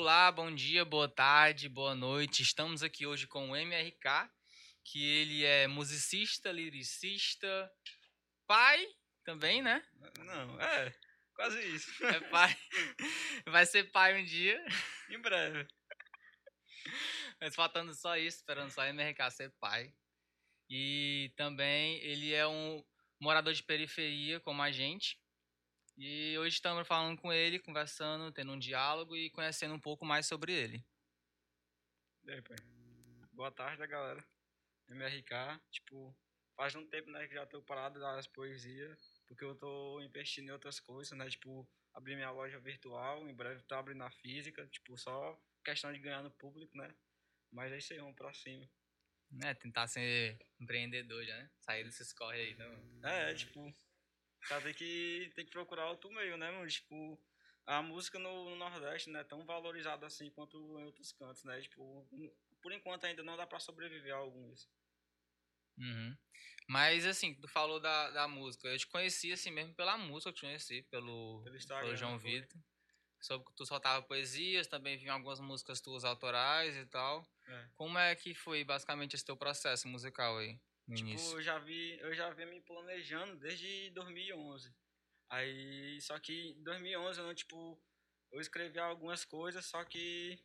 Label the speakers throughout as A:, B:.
A: Olá, bom dia, boa tarde, boa noite. Estamos aqui hoje com o MRK, que ele é musicista, lyricista, pai também, né?
B: Não, é, quase isso.
A: É pai. Vai ser pai um dia.
B: em breve.
A: Mas faltando só isso, esperando só o MRK ser pai. E também ele é um morador de periferia como a gente. E hoje estamos falando com ele, conversando, tendo um diálogo e conhecendo um pouco mais sobre ele.
B: E aí, pai? Boa tarde, galera. MRK, tipo, faz um tempo, né, que já tô parado das poesias, porque eu tô investindo em outras coisas, né, tipo, abrir minha loja virtual, em breve tô abrindo a física, tipo, só questão de ganhar no público, né, mas é isso aí, vamos pra cima.
A: É, tentar ser empreendedor já, né? Sair desses corre aí, não.
B: É, tipo, Cara, tem que, tem que procurar outro meio, né, mano? Tipo, a música no, no, Nordeste não é tão valorizada assim quanto em outros cantos, né? Tipo, por enquanto ainda não dá para sobreviver a alguns.
A: Uhum. Mas assim, tu falou da, da música. Eu te conheci assim mesmo pela música, eu te conheci pelo, pelo, pelo João Vitor. Soube que tu soltava poesias, também vinham algumas músicas tuas autorais e tal. É. Como é que foi basicamente esse teu processo musical aí?
B: Tipo, eu já vi, eu já vinha me planejando desde 2011. Aí, só que em 2011 eu não, tipo, eu escrevi algumas coisas, só que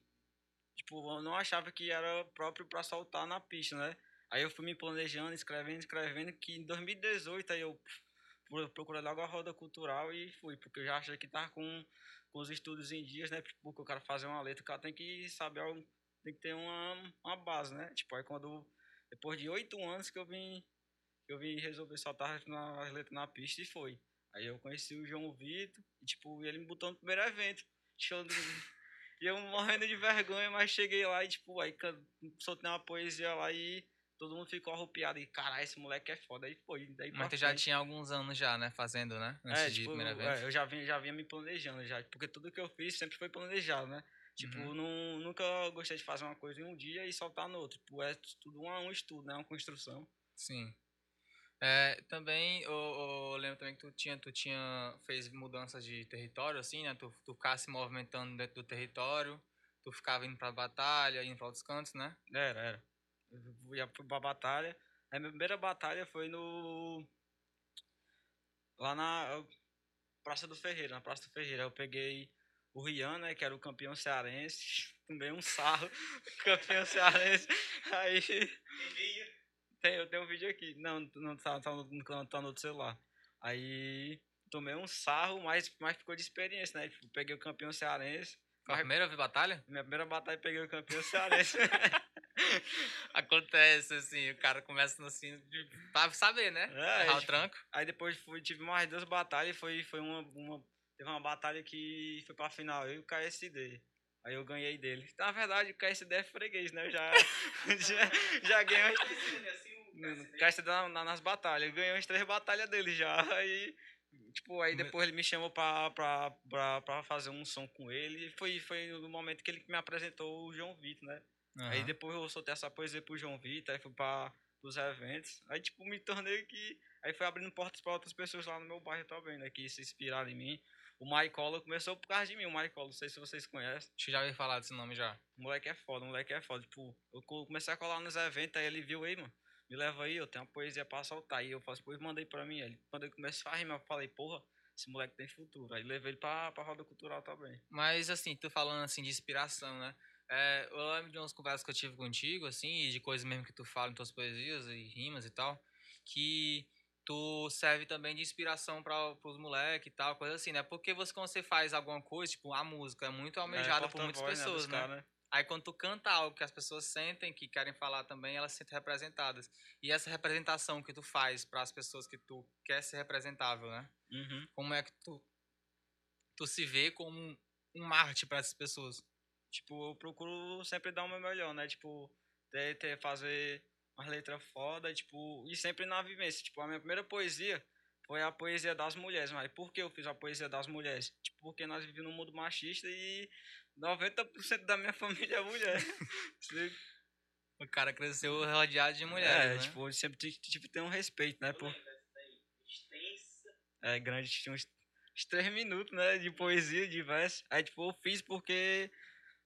B: tipo, eu não achava que era próprio para soltar na pista, né? Aí eu fui me planejando, escrevendo, escrevendo, que em 2018 aí eu procurei logo a roda cultural e fui, porque eu já achei que tava com, com os estudos em dias, né? Porque o cara fazer uma letra, o cara tem que saber, tem que ter uma, uma base, né? Tipo, aí quando depois de oito anos que eu vim, eu vim resolver soltar as letras na pista e foi. Aí eu conheci o João Vitor e, tipo, ele me botou no primeiro evento. Show do... e eu morrendo de vergonha, mas cheguei lá e, tipo, aí soltei uma poesia lá e todo mundo ficou arrupiado. E, caralho, esse moleque é foda. Aí foi. Daí
A: mas tu já tinha alguns anos já, né? Fazendo, né?
B: Antes é, de tipo, primeira vez. É, eu já vinha, já vinha me planejando já. Porque tudo que eu fiz sempre foi planejado, né? Tipo, uhum. não, nunca gostei de fazer uma coisa em um dia e soltar no outro. Tipo, é tudo um, um estudo, né? Uma construção.
A: Sim. É, também, eu, eu, lembro também que tu tinha, tu tinha, fez mudanças de território, assim, né? Tu, tu ficava se movimentando dentro do território, tu ficava indo pra batalha, indo pra outros cantos, né?
B: Era, era. Eu ia pra batalha. A minha primeira batalha foi no... Lá na Praça do Ferreira, na Praça do Ferreira. Eu peguei o Rian, né, que era o campeão cearense, também um sarro, campeão cearense. Aí. Tem, eu tenho um vídeo aqui. Não, não tá, tá, no, tá no outro celular. Aí tomei um sarro, mas, mas ficou de experiência, né? Tipo, peguei o campeão cearense.
A: Foi a primeira batalha?
B: Minha primeira batalha peguei o campeão cearense.
A: Acontece, assim, o cara começa assim, pra saber, né? É, o tranco.
B: Aí depois fui, tive mais duas batalhas e foi, foi uma, uma Teve uma batalha que foi pra final, eu e o KSD. Aí eu ganhei dele. Na verdade, o KSD é freguês, né? Eu já, já, já ganhei umas... KSD na, nas batalhas. Eu ganhei umas três batalhas dele já. Aí, tipo, aí depois ele me chamou pra, pra, pra, pra fazer um som com ele. E foi, foi no momento que ele me apresentou o João Vitor, né? Uhum. Aí depois eu soltei essa poesia pro João Vitor, aí fui pra os eventos. Aí, tipo, me tornei que. Aí foi abrindo portas para outras pessoas lá no meu bairro também, né? Que se inspiraram em mim. O Maicolo começou por causa de mim, o Maicolo, não sei se vocês conhecem.
A: Acho que já ouvi falar desse nome já.
B: O moleque é foda, o moleque é foda. Tipo, eu comecei a colar nos eventos, aí ele viu aí, mano. Me leva aí, eu tenho uma poesia pra soltar. Aí eu faço, pois mandei pra mim. Ele, quando ele começou a rimar, eu falei, porra, esse moleque tem futuro. Aí levei ele pra, pra roda cultural também.
A: Mas assim, tu falando assim de inspiração, né? É, eu lembro de umas conversas que eu tive contigo, assim, de coisas mesmo que tu fala em tuas poesias e rimas e tal, que tu serve também de inspiração para os moleques e tal, coisa assim, né? Porque você, quando você faz alguma coisa, tipo, a música é muito é, almejada é, por muitas voz, né, pessoas, né? né? Aí quando tu canta algo que as pessoas sentem, que querem falar também, elas se sentem representadas. E essa representação que tu faz para as pessoas que tu quer ser representável, né? Uhum. Como é que tu, tu se vê como um, um Marte para essas pessoas?
B: Tipo, eu procuro sempre dar o meu melhor, né? Tipo, ter, ter fazer umas letras foda, tipo, e sempre na vivência. Tipo, a minha primeira poesia foi a poesia das mulheres. Mas por que eu fiz a poesia das mulheres? Tipo, porque nós vivemos num mundo machista e 90% da minha família é mulher.
A: o cara cresceu rodeado de mulheres. É,
B: né? tipo, sempre tive que ter um respeito, né? Por... É, grande, tinha uns, uns três minutos, né? De poesia, de verso. Aí, tipo, eu fiz porque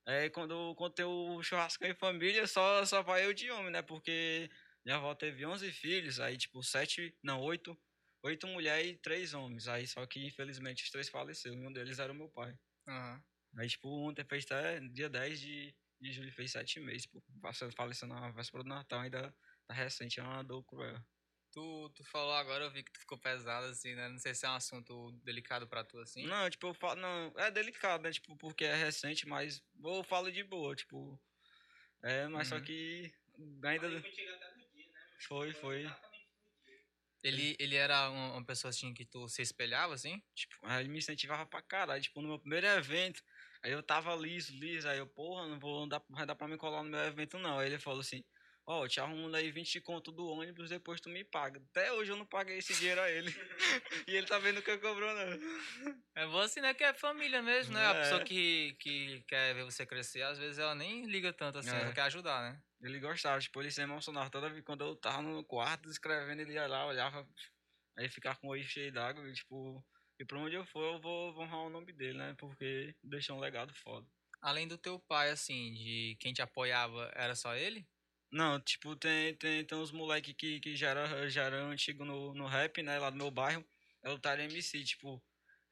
B: Aí quando, quando tem o churrasco em família, só, só vai eu de homem, né? Porque minha avó teve 11 filhos, aí tipo, sete, não, oito, oito mulheres e três homens. Aí só que infelizmente os três faleceram, um deles era o meu pai.
A: Aham.
B: Aí tipo, ontem fez até dia 10 de, de julho, fez sete meses, pô. Faleceu na véspera do Natal, ainda tá recente, é uma dor cruel.
A: Tu, tu falou agora, eu vi que tu ficou pesado, assim, né? Não sei se é um assunto delicado pra tu, assim.
B: Não, tipo, eu falo, não, é delicado, né? Tipo, porque é recente, mas eu falo de boa, tipo. É, mas só
A: Uhum.
B: que ainda.
C: Falei contigo até no dia, né? mano?
B: Foi, foi.
A: Ele, ele era uma, pessoa, assim, que tu se espelhava, assim?
B: Tipo, aí ele me incentivava pra caralho. Tipo, no meu primeiro evento, aí eu tava liso, liso, aí eu, porra, não vou dar, vai dar pra me colar no meu evento, não. Aí ele falou assim, ó, eu te arrumo aí 20 conto do ônibus, depois tu me paga. Até hoje eu não paguei esse dinheiro a ele. e ele tá vendo que eu cobrou, não.
A: É bom assim, né? Que é família mesmo, né? A
B: É.
A: pessoa que, que quer ver você crescer, às vezes ela nem liga tanto assim,
B: É.
A: ela quer ajudar, né?
B: Ele gostava, tipo, ele se emocionava toda vez quando eu tava no quarto escrevendo, ele ia lá, olhava, aí ficava com o olho cheio d'água, e tipo, e pra onde eu for eu vou vou honrar o nome dele, né? Porque deixou um legado foda.
A: Além do teu pai, assim, de quem te apoiava, era só ele?
B: Não, tipo, tem, tem, tem uns moleque que, que já era, já era antigo no, no rap, né, lá do meu bairro, é o Tyler MC, tipo,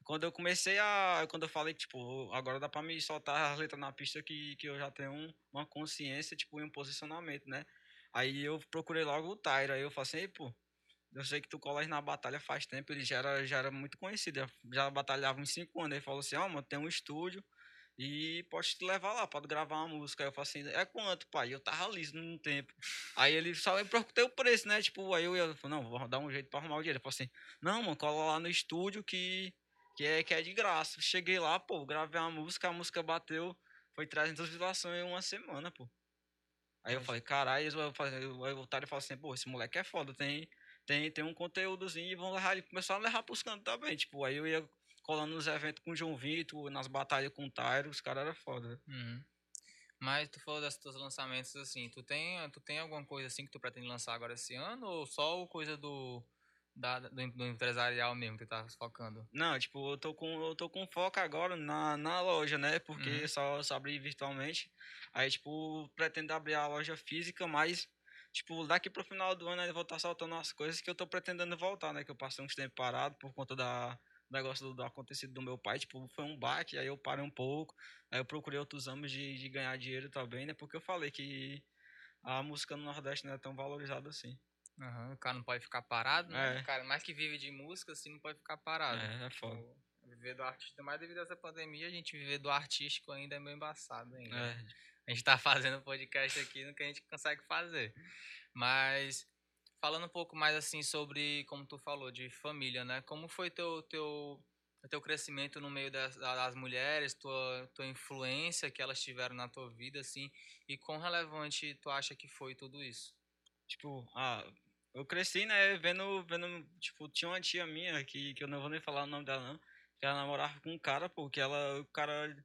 B: quando eu comecei a, quando eu falei tipo, agora dá pra me soltar as letras na pista que, que eu já tenho um- uma consciência, tipo, e um posicionamento, né, aí eu procurei logo o Tyler, aí eu falei assim, "Ei, pô, eu sei que tu colas na batalha faz tempo, ele já era, já era muito conhecido, já- batalhava uns 5 anos, ele falou assim, ó, mano, tem um estúdio, e pode te levar lá, pode gravar uma música. Aí eu falei assim, é quanto, pai? Eu tava liso no tempo. Aí ele só me perguntei o preço, né? Tipo, aí eu ia, não, vou dar um jeito pra arrumar o dinheiro. Ele falou assim, não, mano, cola lá no estúdio que, que, é, que é de graça. Cheguei lá, pô, gravei uma música, a música bateu, foi 300 visualizações em uma semana, pô. Aí eu falei, caralho, eu falei- aí o otário falou assim, pô, esse moleque é foda, tem, tem, tem um conteúdozinho e vão levar ele. Começaram a levar pros cantos também, tipo, aí eu ia colando nos eventos com o João Vitor, nas batalhas com o Tyro, os caras eram foda.
A: Uhum. Mas tu falou desses teus lançamentos, assim, tu tem, tu tem alguma coisa assim que tu pretende lançar agora esse ano? Ou só coisa do, da, do, do empresarial mesmo que tu tá focando?
B: Não, tipo, eu tô com, eu tô com foco agora na, na loja, né? Porque
A: Uhum.
B: só, só abri virtualmente. Aí, tipo, pretendo abrir a loja física, mas, tipo, daqui pro final do ano eu vou estar soltando as coisas que eu tô pretendendo voltar, né? Que eu passei uns tempos parado por conta da negócio do, do acontecido do meu pai. Tipo, foi um baque, aí eu parei um pouco. Aí eu procurei outros âmbitos de, de ganhar dinheiro também, né? Porque eu falei que a música no Nordeste não é tão valorizada assim.
A: Aham, O cara não pode ficar parado, né?
B: É.
A: O cara, mais que vive de música, assim, não pode ficar parado.
B: É, é foda.
A: Tipo, Viver do artista, mas devido a essa pandemia, a gente viver do artístico ainda é meio embaçado ainda.
B: É,
A: A gente tá fazendo podcast aqui no que a gente consegue fazer. Mas falando um pouco mais assim sobre, como tu falou, de família, né? Como foi teu teu teu crescimento no meio das, das mulheres, tua tua influência que elas tiveram na tua vida assim, e quão relevante tu acha que foi tudo isso?
B: Tipo, ah, eu cresci, né, vendo, vendo, tipo, tinha uma tia minha que, que eu não vou nem falar o nome dela não, que ela namorava com um cara, pô, que ela, o cara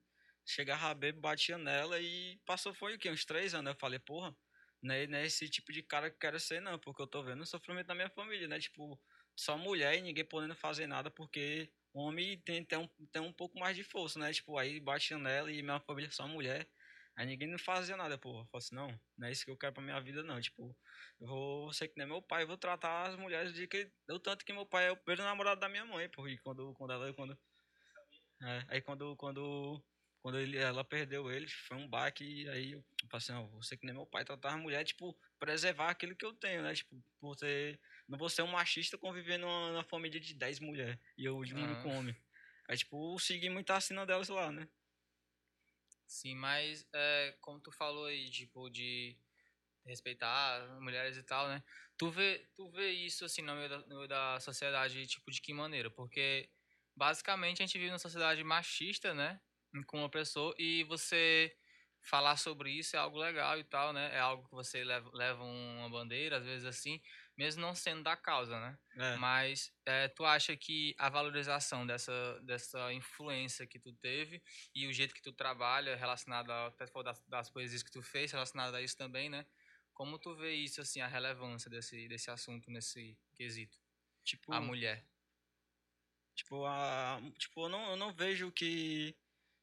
B: chegava bêbado, batia nela e passou, foi o quê, uns três anos, eu falei, porra, não é, não é esse tipo de cara que eu quero ser não, porque eu tô vendo o sofrimento da minha família, né, tipo, só mulher e ninguém podendo fazer nada, porque homem tem, tem, um, tem um pouco mais de força, né, tipo, aí batia nela e minha família só mulher, aí ninguém não fazia nada, porra, eu falei assim, não, não é isso que eu quero pra minha vida não, tipo, eu vou ser que nem meu pai, vou tratar as mulheres de que eu tanto que meu pai é o primeiro namorado da minha mãe, pô, e quando quando ela quando é, aí quando quando quando ele, ela perdeu ele, foi um baque e aí eu falei assim, ó, vou ser que nem meu pai, tratar as mulheres, tipo, preservar aquilo que eu tenho, né? Tipo, por ser não vou ser um machista convivendo numa, numa família de 10 mulheres e eu de um único
A: Ah.
B: homem. Aí tipo, segui muito a sina delas lá, né?
A: Sim, mas é, como tu falou aí, tipo, de respeitar mulheres e tal, né? Tu vê, tu vê isso, assim, no meio, da, no meio da sociedade, tipo, de que maneira? Porque, basicamente, a gente vive numa sociedade machista, né? Com uma pessoa, e você falar sobre isso é algo legal e tal, né? É algo que você leva, leva uma bandeira, às vezes assim, mesmo não sendo da causa, né?
B: É.
A: Mas é, tu acha que a valorização dessa, dessa influência que tu teve e o jeito que tu trabalha relacionado a, das, das poesias que tu fez relacionado a isso também, né? Como tu vê isso, assim, a relevância desse, desse assunto nesse quesito?
B: tipo,
A: A mulher.
B: Tipo, a, tipo eu, não, eu não vejo que,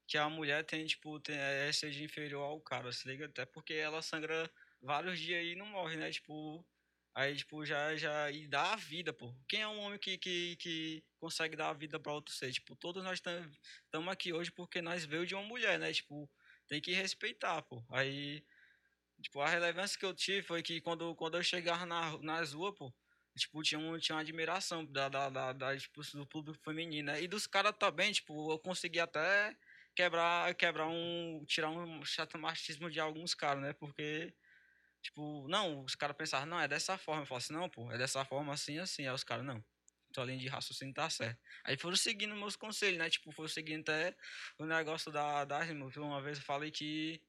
B: que a mulher tem, tipo, tem, é, seja inferior ao cara, se liga? Até porque ela sangra vários dias e não morre, né? Tipo, aí, tipo, já, já, e dá a vida, pô. Quem é um homem que, que, que consegue dar a vida pra outro ser? Tipo, todos nós estamos aqui hoje porque nós veio de uma mulher, né? Tipo, tem que respeitar, pô. Aí, tipo, a relevância que eu tive foi que quando, quando eu chegava na, nas ruas, pô, tipo, tinha, um, tinha uma admiração da, da, da, da tipo, do público feminino, né? E dos caras também, tipo, eu consegui até quebrar, quebrar um, tirar um chato machismo de alguns caras, né? Porque, tipo, não, os caras pensavam, não, é dessa forma. Eu falo assim, não, pô, é dessa forma assim, assim. Aí os caras, não, tua linha de raciocínio tá certo. Aí foram seguindo meus conselhos, né? Tipo, foram seguindo até o negócio da, da irmã, que uma vez eu falei que,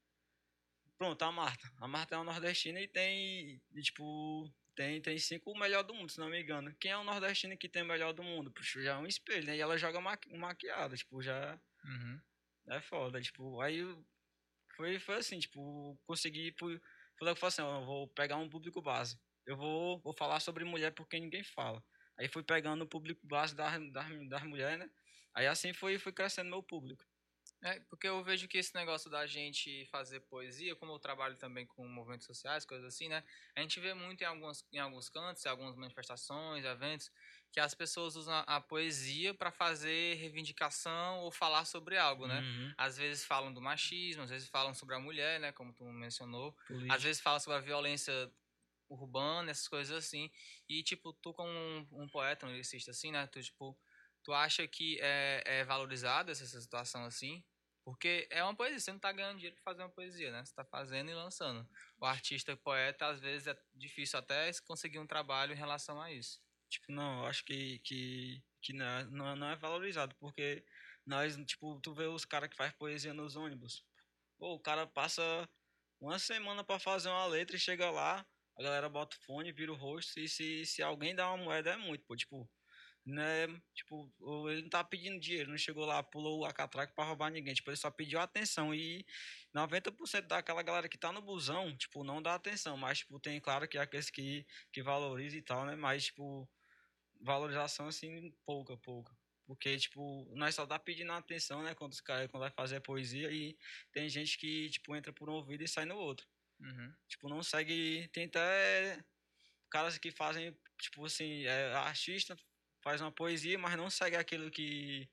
B: pronto, a Marta. A Marta é uma nordestina e tem, e, tipo, tem, tem cinco melhor do mundo, se não me engano. Quem é o nordestino que tem o melhor do mundo? Puxa, já é um espelho, né? E ela joga maqui maquiada, tipo, já...
A: Uhum.
B: É foda, tipo, aí foi, foi assim, tipo, consegui, fui, falei que assim, eu vou pegar um público base. Eu vou, vou falar sobre mulher porque ninguém fala. Aí fui pegando o público base das, das, das mulheres, né? Aí assim foi, foi crescendo meu público.
A: É, porque eu vejo que esse negócio da gente fazer poesia, como eu trabalho também com movimentos sociais, coisas assim, né? A gente vê muito em alguns, em alguns cantos, em algumas manifestações, eventos, que as pessoas usam a, a poesia para fazer reivindicação ou falar sobre algo, né?
B: Uhum.
A: Às vezes falam do machismo, às vezes falam sobre a mulher, né? Como tu mencionou.
B: Política.
A: Às vezes falam sobre a violência urbana, essas coisas assim. E, tipo, tu como um, um poeta, um lyricista assim, né? Tu, tipo, tu acha que é, é valorizada essa situação assim? Porque é uma poesia, você não tá ganhando dinheiro pra fazer uma poesia, né? Você tá fazendo e lançando. O artista poeta, às vezes, é difícil até conseguir um trabalho em relação a isso.
B: Tipo, não, eu acho que, que, que não, é, não, não é valorizado, porque nós, tipo, tu vê os caras que faz poesia nos ônibus. Pô, o cara passa uma semana para fazer uma letra e chega lá, a galera bota o fone, vira o rosto, e se, se alguém dá uma moeda é muito, pô, tipo, né, tipo, ele não tá pedindo dinheiro, não chegou lá, pulou a catraca pra roubar ninguém, tipo, ele só pediu atenção e 90% daquela galera que tá no busão, tipo, não dá atenção, mas, tipo, tem, claro, que é aqueles que, que valoriza e tal, né, mas, tipo, valorização, assim, pouca, pouca. Porque, tipo, nós só tá pedindo atenção, né, quando, os cara, quando vai fazer poesia e tem gente que, tipo, entra por um ouvido e sai no outro.
A: Uhum.
B: Tipo, não segue, tem até caras que fazem, tipo assim, é artista, faz uma poesia, mas não segue aquilo que,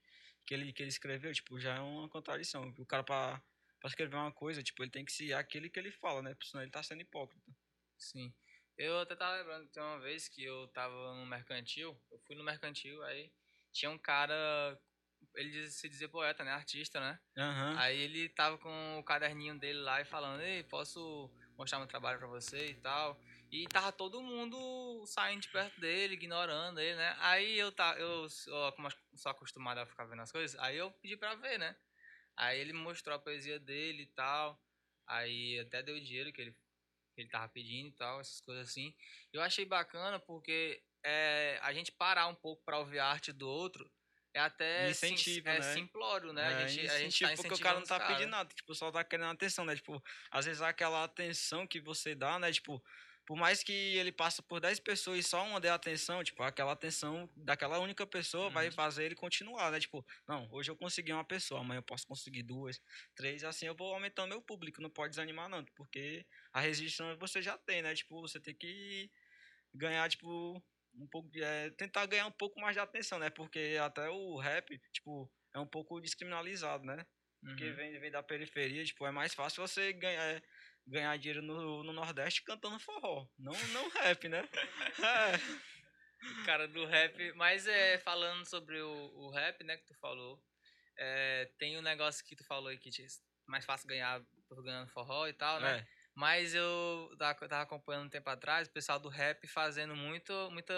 B: que, ele, que ele escreveu, tipo, já é uma contradição. O cara, pra, pra escrever uma coisa, tipo, ele tem que seguir aquele que ele fala, né? Senão ele tá sendo hipócrita.
A: Sim. Eu até tava lembrando de uma vez que eu tava no mercantil, eu fui no mercantil, aí tinha um cara, ele se dizia poeta, né? Artista, né?
B: Aham.
A: Aí ele tava com o caderninho dele lá e falando, ei, posso mostrar meu trabalho pra você e tal. E tava todo mundo saindo de perto dele, ignorando ele, né? Aí eu, tá, eu sou, como sou acostumado a ficar vendo as coisas, aí eu pedi pra ver, né? Aí ele mostrou a poesia dele e tal. Aí até deu o dinheiro que ele, que ele tava pedindo e tal, essas coisas assim. Eu achei bacana porque é, a gente parar um pouco pra ouvir a arte do outro é até sim-
B: Incentivo,
A: é
B: né?
A: simplório, né?
B: É,
A: a gente, a gente tá
B: porque o cara não tá
A: os
B: pedindo nada, tipo, só tá querendo atenção, né? Tipo, às vezes aquela atenção que você dá, né? Tipo, por mais que ele passe por 10 pessoas e só uma dê atenção, tipo, aquela atenção daquela única pessoa vai
A: Uhum.
B: fazer ele continuar, né? Tipo, não, hoje eu consegui uma pessoa, amanhã eu posso conseguir duas, três, assim eu vou aumentando meu público, não pode desanimar não, porque a resistência você já tem, né? Tipo, você tem que ganhar, tipo, um pouco de, é, tentar ganhar um pouco mais de atenção, né? Porque até o rap, tipo, é um pouco descriminalizado, né? Porque
A: Uhum.
B: vem, vem da periferia, tipo, é mais fácil você ganhar, é, ganhar dinheiro no, no Nordeste cantando forró, não, não rap, né? É.
A: cara do rap. Mas é, falando sobre o, o rap, né, que tu falou, é, tem um negócio que tu falou aí que te- mais fácil ganhar por ganhando forró e tal, né?
B: É.
A: Mas eu tava, tava acompanhando um tempo atrás o pessoal do rap fazendo muito, muita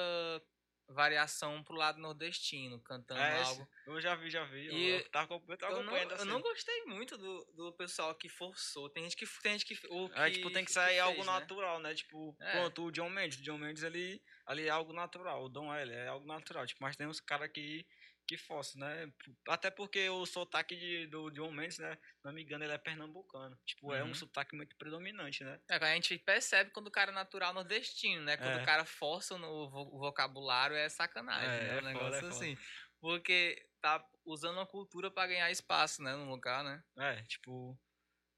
A: variação pro lado nordestino, cantando
B: É,
A: algo.
B: eu já vi, já vi. eu-
A: E
B: eu, tava, eu tava
A: Eu não,
B: acompanhando
A: eu
B: assim.
A: não gostei muito do, do pessoal que forçou. Tem gente que. Tem gente que, o
B: É, tipo, tem que
A: que
B: sair algo
A: fez, né?
B: natural, né? Tipo,
A: É.
B: pronto, o John Mendes. O John Mendes, ele, ali é algo natural. O Dom L é algo natural. Tipo, mas tem uns caras que, que forçam, né? Até porque o sotaque de, do John Mendes, né? Não me engano, ele é pernambucano. Tipo, é um
A: Uhum.
B: sotaque muito predominante, né?
A: É, a gente percebe quando o cara é natural nordestino, né? Quando
B: É.
A: o cara força o vocabulário é sacanagem,
B: É,
A: né?
B: é
A: Um negócio
B: foda, é foda.
A: assim. Porque tá usando uma cultura pra ganhar espaço, né, no lugar, né?
B: É, tipo.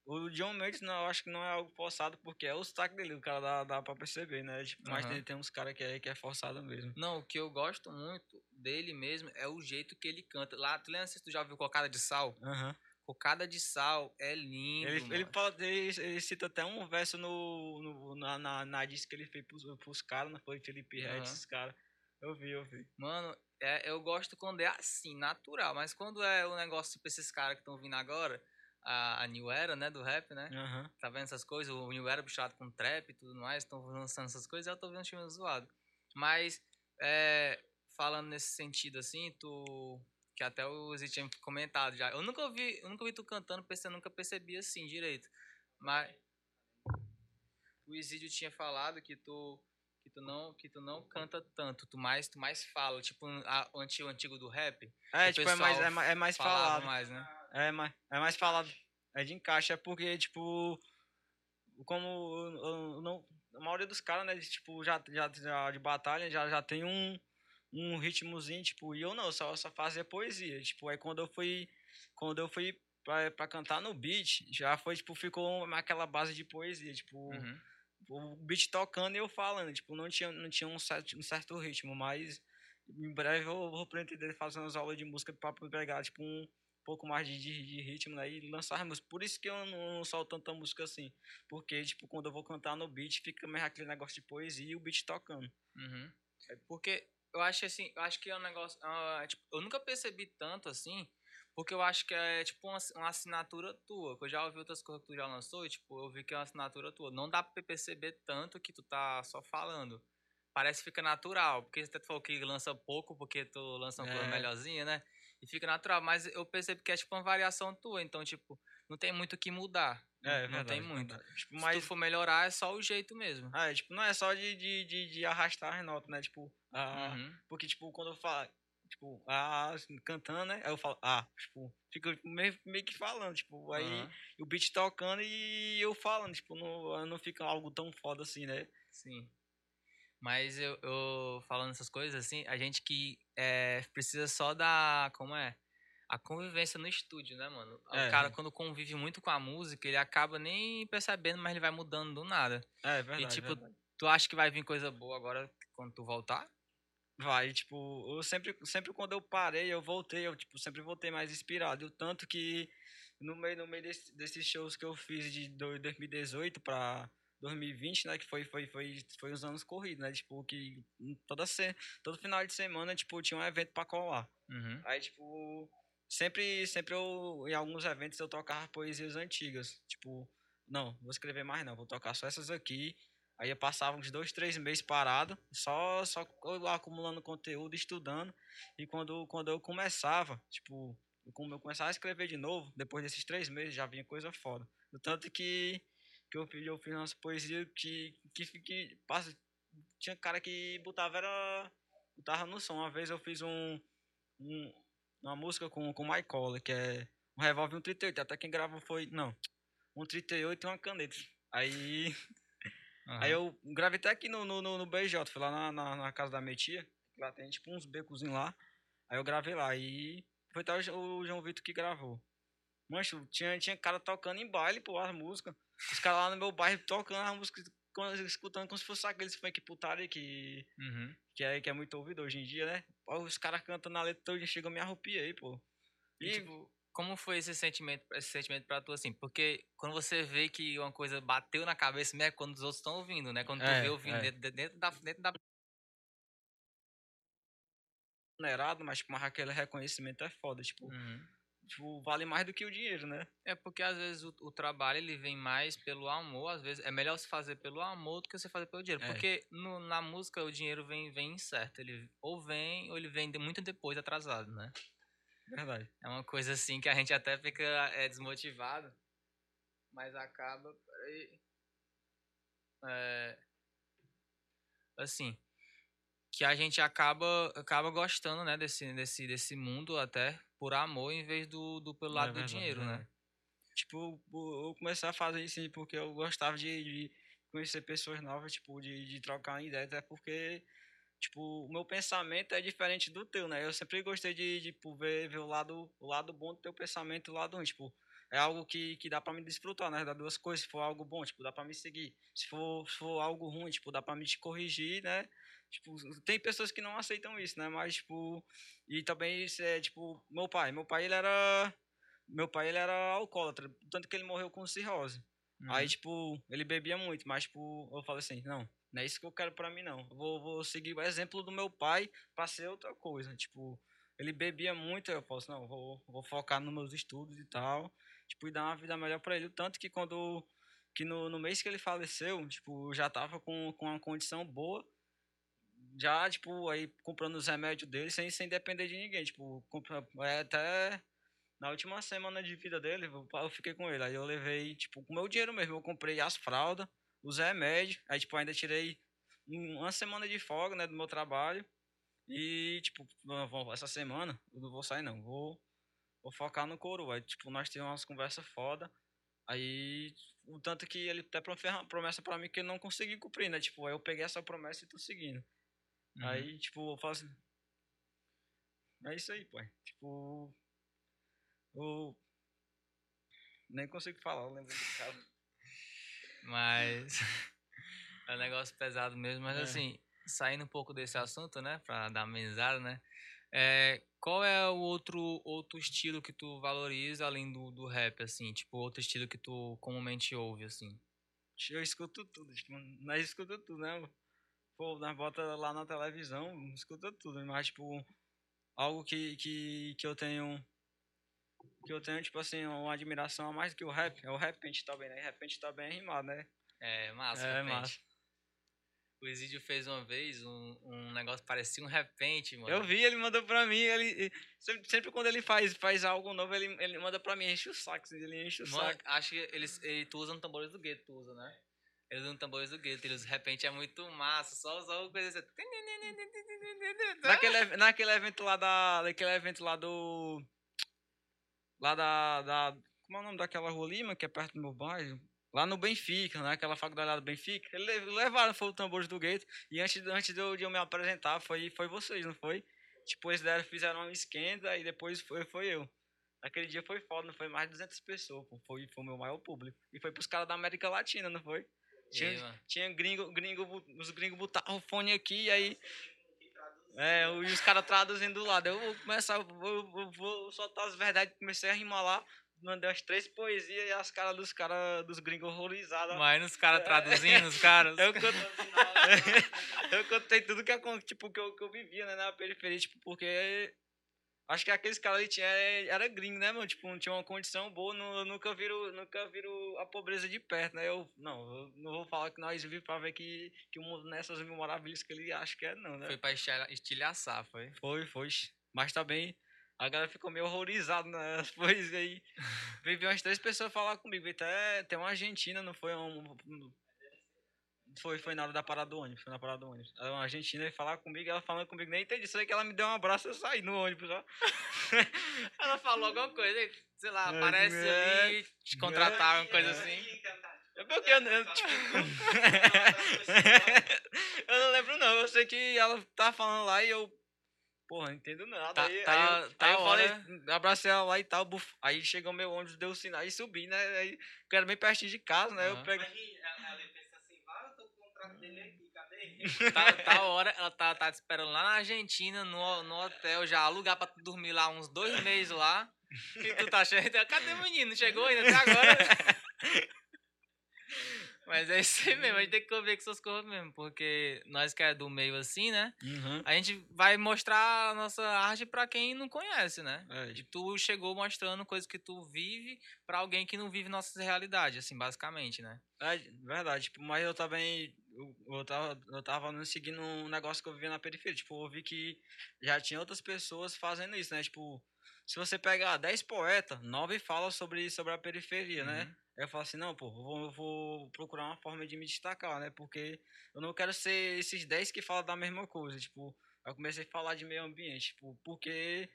B: O John Mendes, não, eu acho que não é algo forçado, porque é o sotaque dele, o cara dá, dá pra perceber, né? Tipo, mas
A: Aham.
B: tem, tem uns caras que é, que é forçado mesmo.
A: Não, o que eu gosto muito dele mesmo é o jeito que ele canta. Lá, tu lembra se tu já viu Cocada de Sal?
B: Aham.
A: Cocada de Sal é lindo,
B: Ele, ele, fala, ele, ele cita até um verso no, no- na, na, na disc que ele fez pros, pros caras, não foi Felipe Red,
A: Aham.
B: esses caras. Eu vi, eu vi.
A: Mano, é, eu gosto quando é assim, natural. Mas quando é o negócio, tipo esses caras que estão vindo agora, a, a New Era, né, do rap, né?
B: Aham.
A: Tá vendo essas coisas? O New Era puxado com trap e tudo mais, estão lançando essas coisas, eu tô vendo um time zoado. Mas, é, falando nesse sentido assim, tu. Que até o Zé tinha comentado já. Eu nunca ouvi, eu nunca vi tu cantando, porque eu nunca percebi assim direito. Mas. O Isídio tinha falado que tu. Que tu, não, que tu não canta tanto, tu mais, tu mais fala, tipo a, o antigo, o antigo do rap.
B: É,
A: o
B: tipo, é mais, é, mais- é mais falado.
A: mais, né?
B: É mais, é mais falado. É de encaixe, é porque, tipo. Como eu- eu não. A maioria dos caras, né, tipo, já, já, já de batalha, já, já tem um, um ritmozinho, tipo, e eu não, só, só fazia poesia. Tipo, aí quando eu fui. Quando eu fui pra, pra cantar no beat, já foi, tipo, ficou aquela base de poesia, tipo,
A: Uhum.
B: o beat tocando e eu falando, tipo, não tinha, não tinha um, certo, um certo ritmo, mas em breve eu vou pretender fazer umas aulas de música pra pegar, tipo, um pouco mais de, de, de ritmo, né, e lançar música. Por isso que eu não, não solto tanta música assim, porque, tipo, quando eu vou cantar no beat, fica mais aquele negócio de poesia e o beat tocando.
A: Uhum. É Porque eu acho assim, eu acho que é um negócio. ah, tipo, eu nunca percebi tanto assim, porque eu acho que é tipo uma, uma assinatura tua. Que eu já ouvi outras coisas que tu já lançou e, tipo, eu vi que é uma assinatura tua. Não dá pra perceber tanto que tu tá só falando. Parece que fica natural. Porque você até falou que lança pouco, porque tu lança uma coisa
B: É.
A: melhorzinha, né? E fica natural. Mas eu percebo que é tipo uma variação tua. Então, tipo, não tem muito o que mudar.
B: É,
A: não tem
B: verdade,
A: muito.
B: verdade. Tipo,
A: Se
B: mas
A: tu for melhorar, é só o jeito mesmo.
B: Ah, é, tipo, não é só de, de, de, de arrastar as notas, né? Tipo, ah,
A: Uhum.
B: porque, tipo, quando eu falo, tipo, ah, assim, cantando, né? Aí eu falo, ah, tipo, fica meio, meio que falando, tipo, aí o beat tocando e eu falando, tipo, não, não fica algo tão foda assim, né?
A: Sim. Mas eu, eu falando essas coisas assim, a gente que é, precisa só da. Como é? A convivência no estúdio, né, mano?
B: É.
A: O cara, quando convive muito com a música, ele acaba nem percebendo, mas ele vai mudando do nada.
B: É, verdade.
A: tipo,
B: verdade.
A: Tu acha que vai vir coisa boa agora quando tu voltar?
B: Vai, tipo, eu sempre, sempre quando eu parei, eu voltei, eu, tipo, sempre voltei mais inspirado. E o tanto que no meio, no meio desse- desses shows que eu fiz de do- 2018 pra 2020, né, que foi, foi, foi, foi os anos corridos, né, tipo, que toda se, todo final de semana, tipo, tinha um evento pra colar.
A: Uhum.
B: Aí, tipo, sempre, sempre eu, em alguns eventos eu tocava poesias antigas. Tipo, não, vou escrever mais não, vou tocar só essas aqui. Aí eu passava uns dois, três meses parado, só, só acumulando conteúdo, estudando. E quando, quando eu começava, tipo, como eu começava a escrever de novo, depois desses três meses já vinha coisa foda. Do tanto que, que eu, fiz- eu fiz umas poesias que, que, que passa, tinha cara que botava era botava no som. Uma vez eu fiz um, um uma música com com o Mike Collar, que é um revólver e um 38, até quem gravou foi, não, um 38 e uma caneta. Aí Aí eu gravei até aqui no, no, no, no BJ, fui lá na, na, na casa da minha tia, lá tem tipo uns becozinhos lá. Aí eu gravei lá e foi Jo- o João Vitor que gravou. Mancho, tinha, tinha cara tocando em baile, pô, as músicas. Os caras lá no meu bairro tocando as músicas, escutando como se fosse aqueles funk putaria que,
A: Uhum.
B: que, é, que é muito ouvido hoje em dia, né? Pô, os caras cantando a letra toda, chega a me arrupiei, pô.
A: E,
B: E,
A: tipo, como foi esse sentimento, esse sentimento pra tu, assim? Porque quando você vê que uma coisa bateu na cabeça, mesmo é quando os outros estão ouvindo, né? Quando tu
B: É,
A: vê ouvindo
B: é.
A: dentro, dentro da, dentro da
B: mas tipo, mas aquele reconhecimento é foda, tipo,
A: Uhum.
B: Tipo, vale mais do que o dinheiro, né?
A: É porque às vezes o, o trabalho ele vem mais pelo amor, às vezes é melhor se fazer pelo amor do que você fazer pelo dinheiro.
B: É.
A: Porque no- na música o dinheiro vem, vem incerto, ele ou vem ou ele vem muito depois atrasado, né?
B: Verdade.
A: É uma coisa assim que a gente até fica é, desmotivado, mas acaba. peraí. É, assim, que a gente acaba, acaba gostando, né, desse, desse, desse mundo até por amor em vez do, do pelo
B: É
A: lado do
B: verdade,
A: dinheiro, né?
B: verdade. Tipo, eu comecei a fazer isso assim, porque eu gostava de, de conhecer pessoas novas, tipo, de, de trocar uma ideia, até porque tipo, o meu pensamento é diferente do teu, né? Eu sempre gostei de, de tipo, ver, ver o, lado, o lado bom do teu pensamento e o lado ruim. Tipo, é algo que, que dá pra me desfrutar, né? Das duas coisas. Se for algo bom, tipo, dá pra me seguir. Se for, se for algo ruim, tipo, dá pra me te corrigir, né? Tipo, tem pessoas que não aceitam isso, né? Mas, tipo, e também isso é, tipo, meu pai. Meu pai, ele era. Meu pai, ele era alcoólatra, tanto que ele morreu com cirrose.
A: Uhum.
B: Aí, tipo, ele bebia muito, mas, tipo, eu falei assim, não, não é isso que eu quero pra mim, não. Eu Vou, vou seguir o exemplo do meu pai pra ser outra coisa. Tipo, ele bebia muito, eu falei assim, não, vou, vou focar nos meus estudos e tal. Tipo, e dar uma vida melhor pra ele. Tanto que quando, que no, no mês que ele faleceu, tipo, eu já tava com, com uma condição boa. Já, tipo, aí comprando os remédios dele sem, sem depender de ninguém. Tipo, compra, é, até na última semana de vida dele, eu eu fiquei com ele. Aí eu levei, tipo, com meu dinheiro mesmo, eu comprei as fraldas, os remédios. Aí, tipo, ainda tirei um- uma semana de folga, né, do meu trabalho. E, tipo, essa semana eu não vou sair, não. Vou, vou focar no coroa. Aí, tipo, nós tivemos umas conversas foda. Aí, o tanto que ele até promessa pra mim que ele não consegui cumprir, né? Tipo, aí eu peguei essa promessa e tô seguindo.
A: Uhum.
B: Aí, tipo, eu falo assim. É isso aí, pai. Tipo. Eu. Nem consigo falar, eu lembro do cara.
A: Mas é um negócio pesado mesmo. Mas
B: É.
A: assim, saindo um pouco desse assunto, né? Pra dar amenizada, né? É, qual é o outro, outro estilo que tu valoriza além do, do rap, assim? Tipo, outro estilo que tu comumente ouve, assim?
B: Eu escuto tudo, tipo, nós escuta tudo, né? Pô, nós bota lá na televisão, escuta tudo, mas tipo, algo que, que, que eu tenho. Que eu tenho, tipo assim, uma admiração a mais do que o rap. É o repente também, né? Repente tá bem rimado, né?
A: É, massa,
B: É,
A: repente.
B: massa.
A: O Exídio fez uma vez um, um negócio parecia um repente, mano.
B: Eu vi, ele mandou pra mim, ele. Sempre, sempre quando ele faz, faz algo novo, ele, ele manda pra mim, enche o saco, ele enche o
A: Mano,
B: saco.
A: acho que eles, ele, tu usa no tambores do gueto, tu usa, né? Eles usam tambores do gueto, eles de repente é muito massa, só usar coisa assim.
B: Naquele, naquele evento lá da. Naquele evento lá do. Lá da, da. Como é o nome daquela rua Lima, que é perto do meu bairro? Lá no Benfica, né? Aquela faculdade lá do Benfica. Eles le- levaram, foi o tambores do Gueto. E antes, antes de, eu, de eu me apresentar, foi, foi vocês, não foi? Tipo, eles deram, fizeram uma esquenta e depois foi, foi eu. Aquele dia foi foda, não foi mais de 200 pessoas, pô. Foi, foi o meu maior público. E foi pros caras da América Latina, não foi?
A: Aí, mano?
B: Tinha gringo, gringo, os gringos botavam o fone aqui e aí. É, e os caras traduzindo do lado. Eu vou começar, eu vou, eu vou soltar as verdades, comecei a rimar lá, mandei as três poesias e as caras dos caras dos gringos horrorizados.
A: Mas os caras traduzindo, os caras.
B: Eu, cont- eu contei tudo que, tipo, que, eu, que eu vivia né, na periferia, tipo, porque acho que aqueles caras ali tinha, era gringo, né, mano? Tipo, não tinha uma condição boa, nu- nunca viram, nunca viram a pobreza de perto, né? Eu, não, eu não vou falar que nós vivemos pra ver que, que o mundo nessas mil maravilhas que ele acha que é, não, né?
A: Foi pra estilha- estilhaçar, foi.
B: Foi, foi. Mas também a galera ficou meio horrorizada nas poesias aí. Veio umas três pessoas falar comigo. Até tem uma argentina, não foi um. Foi, foi na hora da parada do ônibus. Foi na parada do ônibus. Ela, uma argentina veio falar comigo, ela falando comigo, nem entendi. Só que ela me deu um abraço e eu saí no ônibus. Ó.
A: Ela falou alguma coisa, sei lá,
B: É,
A: aparece
B: é,
A: ali, te contratar, uma coisa
B: é.
A: assim.
B: É porque eu, eu, tipo, eu não lembro não. Eu sei que ela tava falando lá e eu. Porra, não entendo nada.
A: Tá-
B: aí,
A: tá-
B: aí eu,
A: tá
B: aí eu falei,
A: hora.
B: abracei ela lá e tal. buf. Aí chegou meu ônibus, deu o sinal e subi, né? Aí, que era bem pertinho de casa, né? Eu
A: Aham.
B: peguei.
C: Imagina, ela, ela pensa assim, vai, eu tô com o contrato dele aqui, cadê?
A: Tá, tá hora, ela tá, tá te esperando lá na Argentina, no, no hotel, já alugar pra tu dormir lá uns dois meses lá. E tu tá cheio. Cadê o menino? Chegou ainda até agora? Mas é isso aí mesmo, a gente tem que conviver com essas coisas mesmo, porque nós que é do meio assim, né?
B: Uhum.
A: A gente vai mostrar a nossa arte pra quem não conhece, né?
B: É,
A: E tu chegou mostrando coisas que tu vive pra alguém que não vive nossas realidades, assim, basicamente, né?
B: É, verdade, mas eu também. Eu, eu, tava, eu tava não seguindo um negócio que eu vivia na periferia. Tipo, eu vi que já tinha outras pessoas fazendo isso, né? Tipo, se você pegar 10 poetas, 9 falam sobre, sobre a periferia, né?
A: Uhum.
B: Aí eu falo assim, não, pô, eu vou, eu vou procurar uma forma de me destacar, né? Porque eu não quero ser esses 10 que falam da mesma coisa. Tipo, eu comecei a falar de meio ambiente, tipo, porque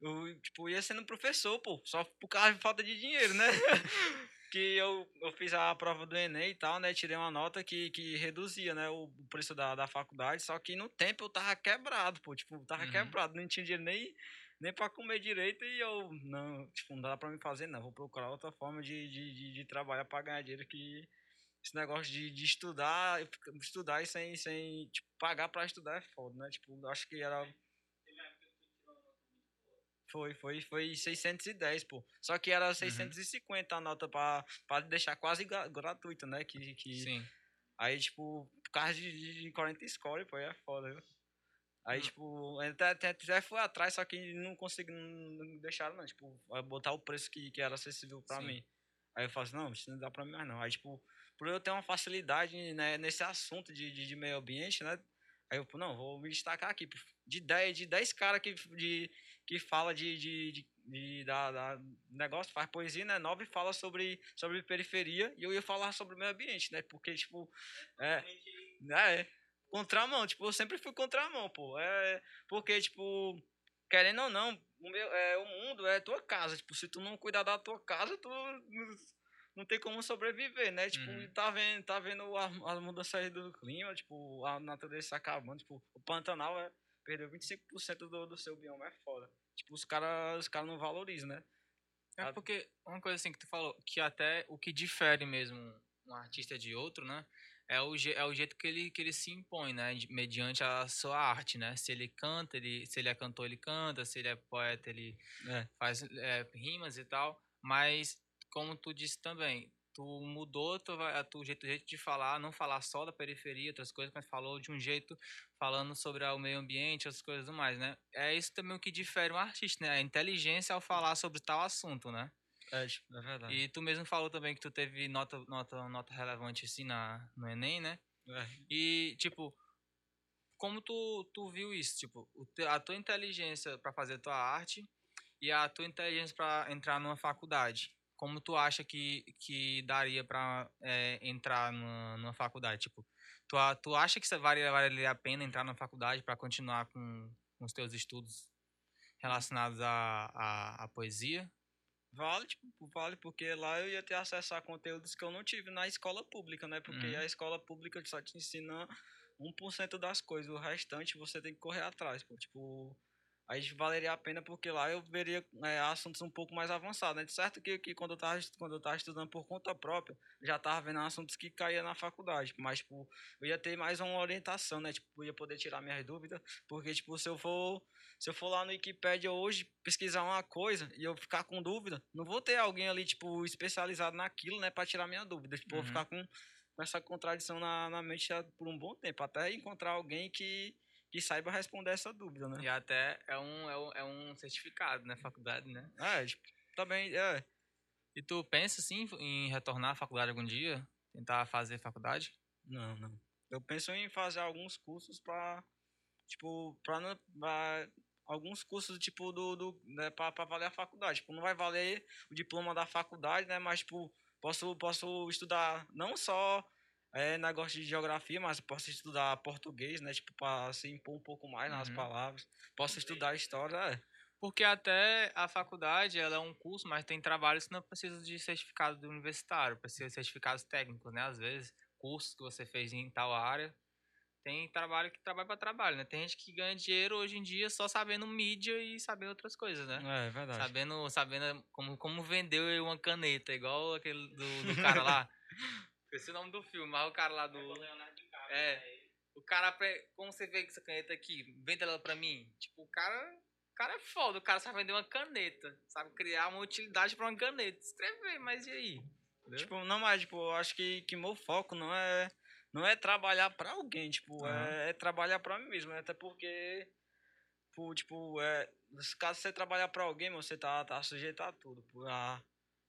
B: eu, tipo, ia sendo professor, pô, só por causa de falta de dinheiro, né? que eu, eu fiz a prova do Enem e tal, né? Tirei uma nota que, que reduzia, né? O preço da, da faculdade. Só que no tempo eu tava quebrado, pô. Tipo, tava
A: Uhum.
B: quebrado. Não tinha dinheiro nem, nem pra comer direito. E eu, não, tipo, não dá pra mim fazer, não. Vou procurar outra forma de, de, de, de trabalhar pra ganhar dinheiro que... Esse negócio de, de estudar, estudar e sem, sem tipo, pagar pra estudar é foda, né? Tipo, acho que era foi, foi, foi 610, pô. Só que
A: Uhum.
B: era 650 a nota pra, pra deixar quase gra- gratuito, né? Que, que,
A: Sim.
B: Aí, tipo, por causa de, de, de 40 score, pô, aí é foda, viu? Aí,
A: Hum.
B: tipo, até, até, até foi atrás, só que não consegui, não, não deixaram, não. Tipo, botar o preço que, que era acessível pra
A: Sim.
B: mim. Aí eu falo assim, não, isso não dá pra mim mais não. Aí, tipo, por eu ter uma facilidade né, nesse assunto de, de, de meio ambiente, né? Aí eu, não, vou me destacar aqui. De 10, de 10 caras que, de, que fala de, de, de, de- da, da negócio, faz poesia, né? 9 fala sobre, sobre periferia e eu ia falar sobre o meio ambiente, né? Porque, tipo, é, é, contramão, tipo, eu sempre fui contramão, pô. É, porque, tipo, querendo ou não, o, meu, é, o mundo é tua casa. Tipo, se tu não cuidar da tua casa, tu não, tem como sobreviver, né? Tipo,
A: Uhum.
B: tá vendo, tá vendo a, a mudança aí do clima, tipo, a natureza se acabando. Tipo, o Pantanal é, perdeu 25% do, do seu bioma, é foda. Tipo, os caras os cara não valorizam, né?
A: É
B: Ah.
A: porque uma coisa assim que tu falou, que até o que difere mesmo um artista de outro, né? É o, é o jeito que ele, que ele se impõe, né? Mediante a sua arte, né? Se ele canta, ele, se ele é cantor, ele canta. Se ele é poeta, ele
B: É.
A: faz é, rimas e tal. Mas, como tu disse também, tu mudou tu, a tu jeito, jeito de falar, não falar só da periferia, outras coisas, mas falou de um jeito falando sobre o meio ambiente, outras coisas do mais, né? É isso também o que difere um artista, né? A inteligência ao falar sobre tal assunto, né?
B: É, tipo, é verdade.
A: E tu mesmo falou também que tu teve nota, nota, nota relevante assim na, no Enem, né?
B: É.
A: E, tipo, como tu, tu viu isso? Tipo, a tua inteligência para fazer tua arte e a tua inteligência para entrar numa faculdade. Como tu acha que, que daria para entrar numa, numa faculdade? Tipo, tu, tu acha que vale, valeria a pena entrar na faculdade para continuar com, com os teus estudos relacionados à, à, à poesia?
B: Vale, tipo, vale, porque lá eu ia ter acesso a conteúdos que eu não tive na escola pública, né? Porque
A: Uhum.
B: a escola pública só te ensina 1% das coisas, o restante você tem que correr atrás, pô. Tipo, aí valeria a pena porque lá eu veria é, assuntos um pouco mais avançados, né? De certo que, que quando, eu tava, est- quando eu tava estudando por conta própria, já tava vendo assuntos que caía na faculdade, mas, tipo, eu ia ter mais uma orientação, né? Tipo, eu ia poder tirar minhas dúvidas, porque, tipo, se eu for se eu for lá no Wikipedia hoje pesquisar uma coisa e eu ficar com dúvida, não vou ter alguém ali, tipo, especializado naquilo, né, pra tirar minha dúvida. Tipo,
A: Uhum.
B: vou ficar com, com essa contradição na, na mente por um bom tempo, até encontrar alguém que, que saiba responder essa dúvida, né?
A: E até é um, é um, é um certificado, né? Faculdade, né?
B: É, tipo, também, é.
A: E tu pensa, assim, em retornar à faculdade algum dia? Tentar fazer faculdade?
B: Não, não. Eu penso em fazer alguns cursos pra, tipo, pra, não- pra alguns cursos, tipo, do, do né, pra, pra valer a faculdade. Tipo, não vai valer o diploma da faculdade, né, mas, tipo, posso, posso estudar não só é, negócio de geografia, mas posso estudar português, né, tipo, pra se impor um pouco mais nas
A: Uhum.
B: palavras. Posso estudar história, é.
A: Porque até a faculdade, ela é um curso, mas tem trabalhos que não precisam de certificado universitário, precisa de certificados técnicos, né? Às vezes, cursos que você fez em tal área. Tem trabalho que trabalha para trabalho, né? Tem gente que ganha dinheiro hoje em dia só sabendo mídia e sabendo outras coisas, né?
B: É, verdade.
A: Sabendo, sabendo como, como vender uma caneta, igual aquele do, do cara lá. Esqueci o nome do filme, mas o cara lá do. É. O cara, como você vê com essa caneta aqui, vende ela pra mim. Tipo, o cara. O cara é foda, o cara sabe vender uma caneta. Sabe criar uma utilidade pra uma caneta. Escrever, mas e aí? Entendeu?
B: Tipo, não, mas, tipo, eu acho que, que meu foco não é, não é trabalhar pra alguém, tipo,
A: Aham.
B: é, é trabalhar pra mim mesmo, né? Até porque, tipo, tipo é, caso você trabalhar pra alguém, você tá, tá sujeito a tudo, pô, a,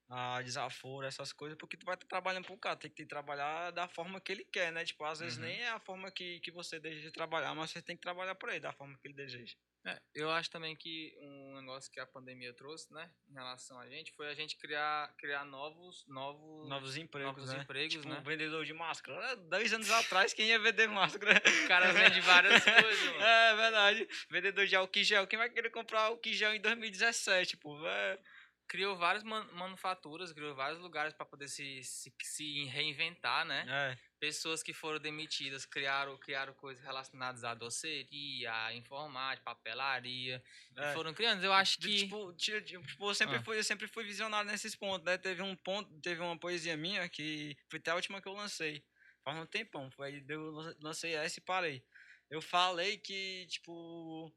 B: a desaforo, essas coisas, porque tu vai estar trabalhando pro cara, tem que trabalhar da forma que ele quer, né? Tipo, às vezes
A: Uhum.
B: nem é a forma que, que você deseja trabalhar, mas você tem que trabalhar pra ele, da forma que ele deseja.
A: É, eu acho também que um negócio que a pandemia trouxe, né, em relação a gente, foi a gente criar, criar novos, novos,
B: Novos empregos,
A: novos
B: né?
A: empregos,
B: tipo,
A: né?
B: vendedor de máscara. É, Dois anos atrás, quem ia vender máscara?
A: O cara vende várias coisas, mano.
B: É verdade. Vendedor de álcool gel. Quem vai querer comprar álcool em gel em 2017? Pô, é,
A: criou várias man- manufaturas, criou vários lugares para poder se, se, se reinventar, né?
B: É,
A: Pessoas que foram demitidas criaram, criaram coisas relacionadas à doceria, à informática, papelaria.
B: é.
A: foram criando. Eu acho que.
B: Tipo, ti- ti- tipo, eu sempre
A: Ah.
B: fui, eu sempre fui visionário nesses pontos, né? Teve um ponto, teve uma poesia minha que foi até a última que eu lancei. Faz um tempão. Foi, eu lan- lancei essa e parei. Eu falei que, tipo,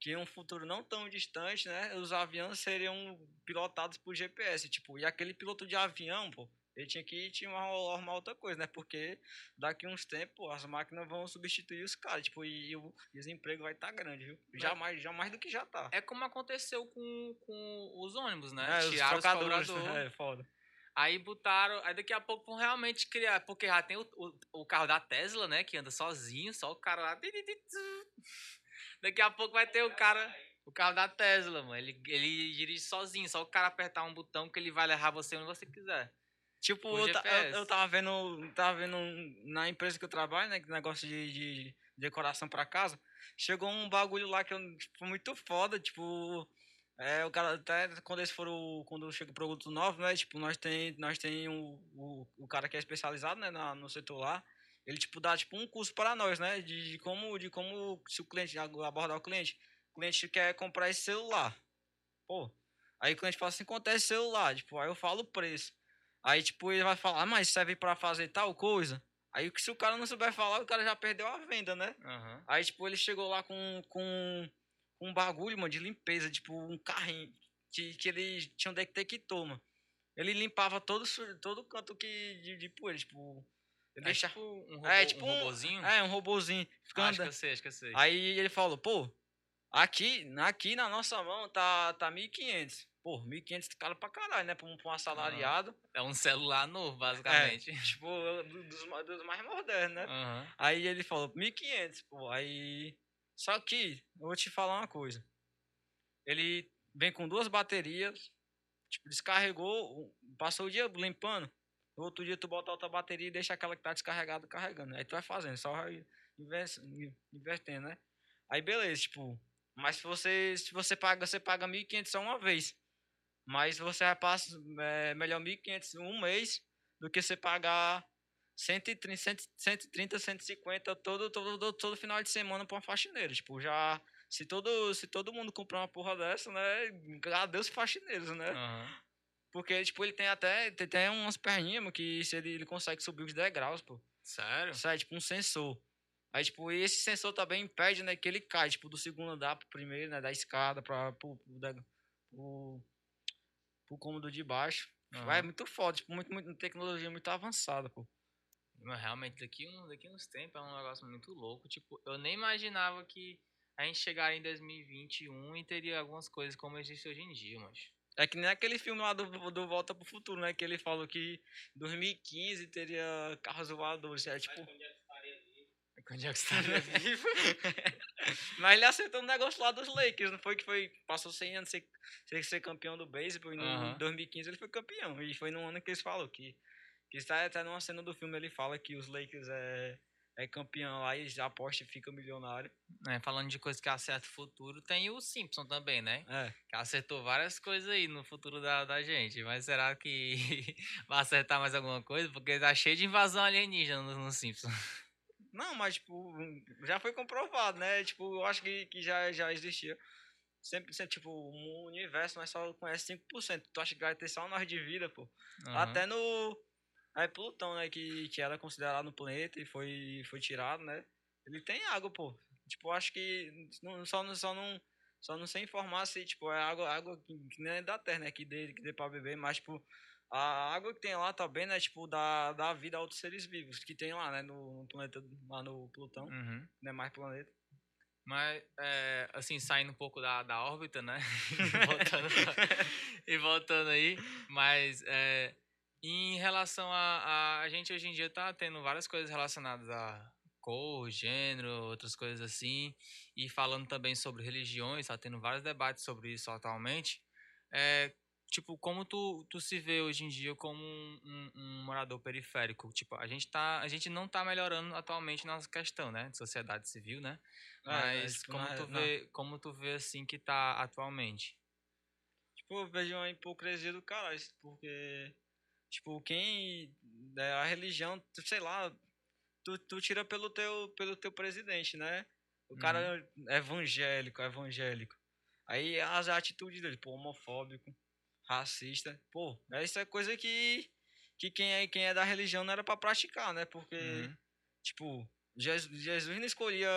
B: que em um futuro não tão distante, né? Os aviões seriam pilotados por GPS, tipo, e aquele piloto de avião, pô, ele tinha que tinha uma, arrumar outra coisa, né? Porque daqui uns tempos, as máquinas vão substituir os caras, tipo, e, e o desemprego vai estar grande, viu? Já mais, já mais do que já tá.
A: É como aconteceu com, com os ônibus, né?
B: É, os
A: Tiraram os
B: trocadores,
A: cobrador,
B: é, foda.
A: Aí botaram. Aí daqui a pouco vão realmente criar. Porque já tem o, o, o carro da Tesla, né? Que anda sozinho, só o cara lá. Daqui a pouco vai ter o cara. O carro da Tesla, mano. Ele, ele dirige sozinho, só o cara apertar um botão que ele vai levar você onde você quiser.
B: Tipo, eu, eu, eu tava vendo, tava vendo na empresa que eu trabalho, né, que negócio de, de decoração pra casa, chegou um bagulho lá que eu, tipo, muito foda, tipo, é, o cara, até quando eles foram, quando chega o produto novo, né, tipo, nós tem, nós tem o, o, o cara que é especializado, né, na, no setor lá, ele, tipo, dá, tipo, um curso para nós, né, de, de como, de como, se o cliente, abordar o cliente, o cliente quer comprar esse celular, pô, aí o cliente fala assim, quanto é esse celular, tipo, aí eu falo o preço, Aí, tipo, ele vai falar, ah, mas serve pra fazer tal coisa. Aí, se o cara não souber falar, o cara já perdeu a venda, né?
A: Aham.
B: Aí, tipo, ele chegou lá com, com um bagulho, mano, de limpeza, tipo, um carrinho que, que ele tinha um detector, mano. Ele limpava todo, todo canto que, de, de poeira, tipo... Ele
A: É
B: deixa...
A: tipo um, robô,
B: é, tipo
A: um
B: um-
A: robozinho.
B: É, um robozinho. Fica
A: acho que eu sei, acho que eu sei.
B: Aí ele falou, pô, aqui, aqui na nossa mão tá, tá 1.500. Pô, 1.500 caro pra caralho, né? Pra um, pra um assalariado.
A: É um celular novo, basicamente.
B: Tipo, do- dos, dos mais modernos, né?
A: Aham.
B: Aí ele falou, 1.500, pô. Aí. Só que, eu vou te falar uma coisa. Ele vem com duas baterias, tipo, descarregou, passou o dia limpando. No outro dia tu bota outra bateria e deixa aquela que tá descarregada carregando. Aí tu vai fazendo, só vai invertendo, né? Aí beleza, tipo. Mas se você, se você paga, você paga 1.500 só uma vez. Mas você vai passar é, melhor 1.500 um mês do que você pagar 130, 130 150 todo, todo, todo, todo final de semana pra uma faxineira. Tipo, já. Se todo, se todo mundo comprar uma porra dessa, né? Adeus faxineiros, né?
A: Aham.
B: Porque, tipo, ele tem até. Tem, tem umas perninhas, que se ele, ele consegue subir os degraus, pô.
A: Sério?
B: É tipo um sensor. Aí, tipo, esse sensor também impede, né, que ele cai, tipo, do segundo andar pro primeiro, né, da escada pra, pro, pro, da- pro, pro cômodo de baixo.
A: Aham.
B: É muito foda, tipo, muito, muito, tecnologia muito avançada, pô.
A: Mas realmente, daqui, um, daqui uns tempos é um negócio muito louco. Tipo, eu nem imaginava que a gente chegaria em 2021 e teria algumas coisas como existe hoje em dia, mas.
B: É que nem aquele filme lá do, do Volta pro Futuro, né, que ele falou que em 2015 teria carros voadores, é tipo...
A: Quando é que estaria vivo?
B: Mas ele acertou um negócio lá dos Lakers, não foi que foi, passou 100 anos ser, ser, ser campeão do beisebol e
A: Aham.
B: 2015 ele foi campeão. E foi no ano que eles falam que, que está até numa cena do filme ele fala que os Lakers é, é campeão lá e já aposta e fica milionário.
A: É, falando de coisa que acerta o futuro, tem o Simpson também, né?
B: É.
A: Que acertou várias coisas aí no futuro da, da gente. Mas será que vai acertar mais alguma coisa? Porque tá cheio de invasão alienígena no, no Simpson.
B: Não, mas tipo, já foi comprovado, né? Tipo, eu acho que, que já, já existia. Sempre, sempre, tipo, o universo nós só conhece 5%. Tu acha que vai ter só nós de vida, pô?
A: Aham.
B: Até no. Aí Plutão, né? Que, que era considerado no planeta e foi, foi tirado, né? Ele tem água, pô. Tipo, acho que não, só, não- só não. Só não sei informar se, tipo, é água, água que, que nem é da terra, né? Que dê, que dê pra beber, mas, tipo, a água que tem lá também, né? Tipo, dá, dá vida a outros seres vivos que tem lá, né? No, no planeta, lá no Plutão,
A: Uhum.
B: não é mais planeta.
A: Mas, é, assim, saindo um pouco da, da órbita, né? voltando pra- e voltando aí. Mas, é, em relação a, a. A gente hoje em dia tá tendo várias coisas relacionadas a cor, gênero, outras coisas assim. E falando também sobre religiões, tá tendo vários debates sobre isso atualmente. É, tipo, como tu, tu se vê hoje em dia como um, um- um morador periférico? Tipo, a gente, tá, a gente não tá melhorando atualmente nossa questão, né? De sociedade civil, né?
B: É, é,
A: Mas
B: tipo,
A: como, tu vê, como tu vê assim que tá atualmente?
B: Tipo, eu vejo uma hipocrisia do caralho, porque, tipo, quem. É, a religião, sei lá, tu, tu tira pelo teu, pelo teu presidente, né? O cara é evangélico, evangélico. Aí as atitudes dele, pô, homofóbico, racista. Pô, isso é coisa que, que quem, é, quem é da religião não era pra praticar, né? Porque,
A: Uhum.
B: tipo, Jesus, Jesus não escolhia.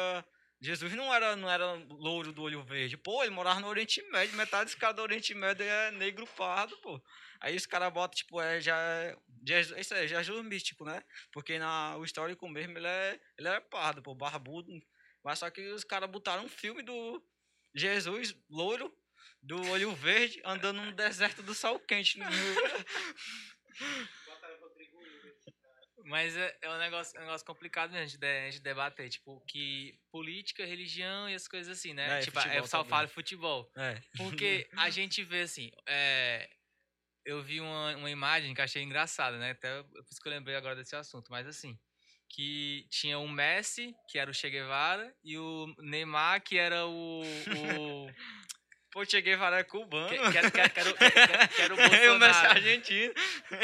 B: Jesus não era, não era louro do olho verde. Pô, ele morava no Oriente Médio. Metade dos caras do Oriente Médio é negro pardo, pô. Aí os caras botam, tipo, é, já é. Jesus, isso é Jesus místico, né? Porque na, o histórico mesmo ele é, ele é pardo, pô, barbudo. Mas só que os caras botaram um filme do Jesus louro, do olho verde, andando no deserto do sol quente.
C: Botaram o Rodrigo Hilbert.
A: Mas é, é um negócio, é um negócio complicado mesmo de, de- a gente debater, tipo, que política, religião e as coisas assim, né?
B: É,
A: tipo, é,
B: futebol
A: o pessoal
B: também.
A: fala de futebol.
B: é.
A: Porque a gente vê assim, é, eu vi uma, uma imagem que eu achei engraçada, né? Até por isso que eu lembrei agora desse assunto, mas assim, que tinha o Messi, que era o Che Guevara, e o Neymar, que era o. o
B: Pô, cheguei para é cubano.
A: que, que era, que era- que era o- que era o Bolsonaro.
B: argentino.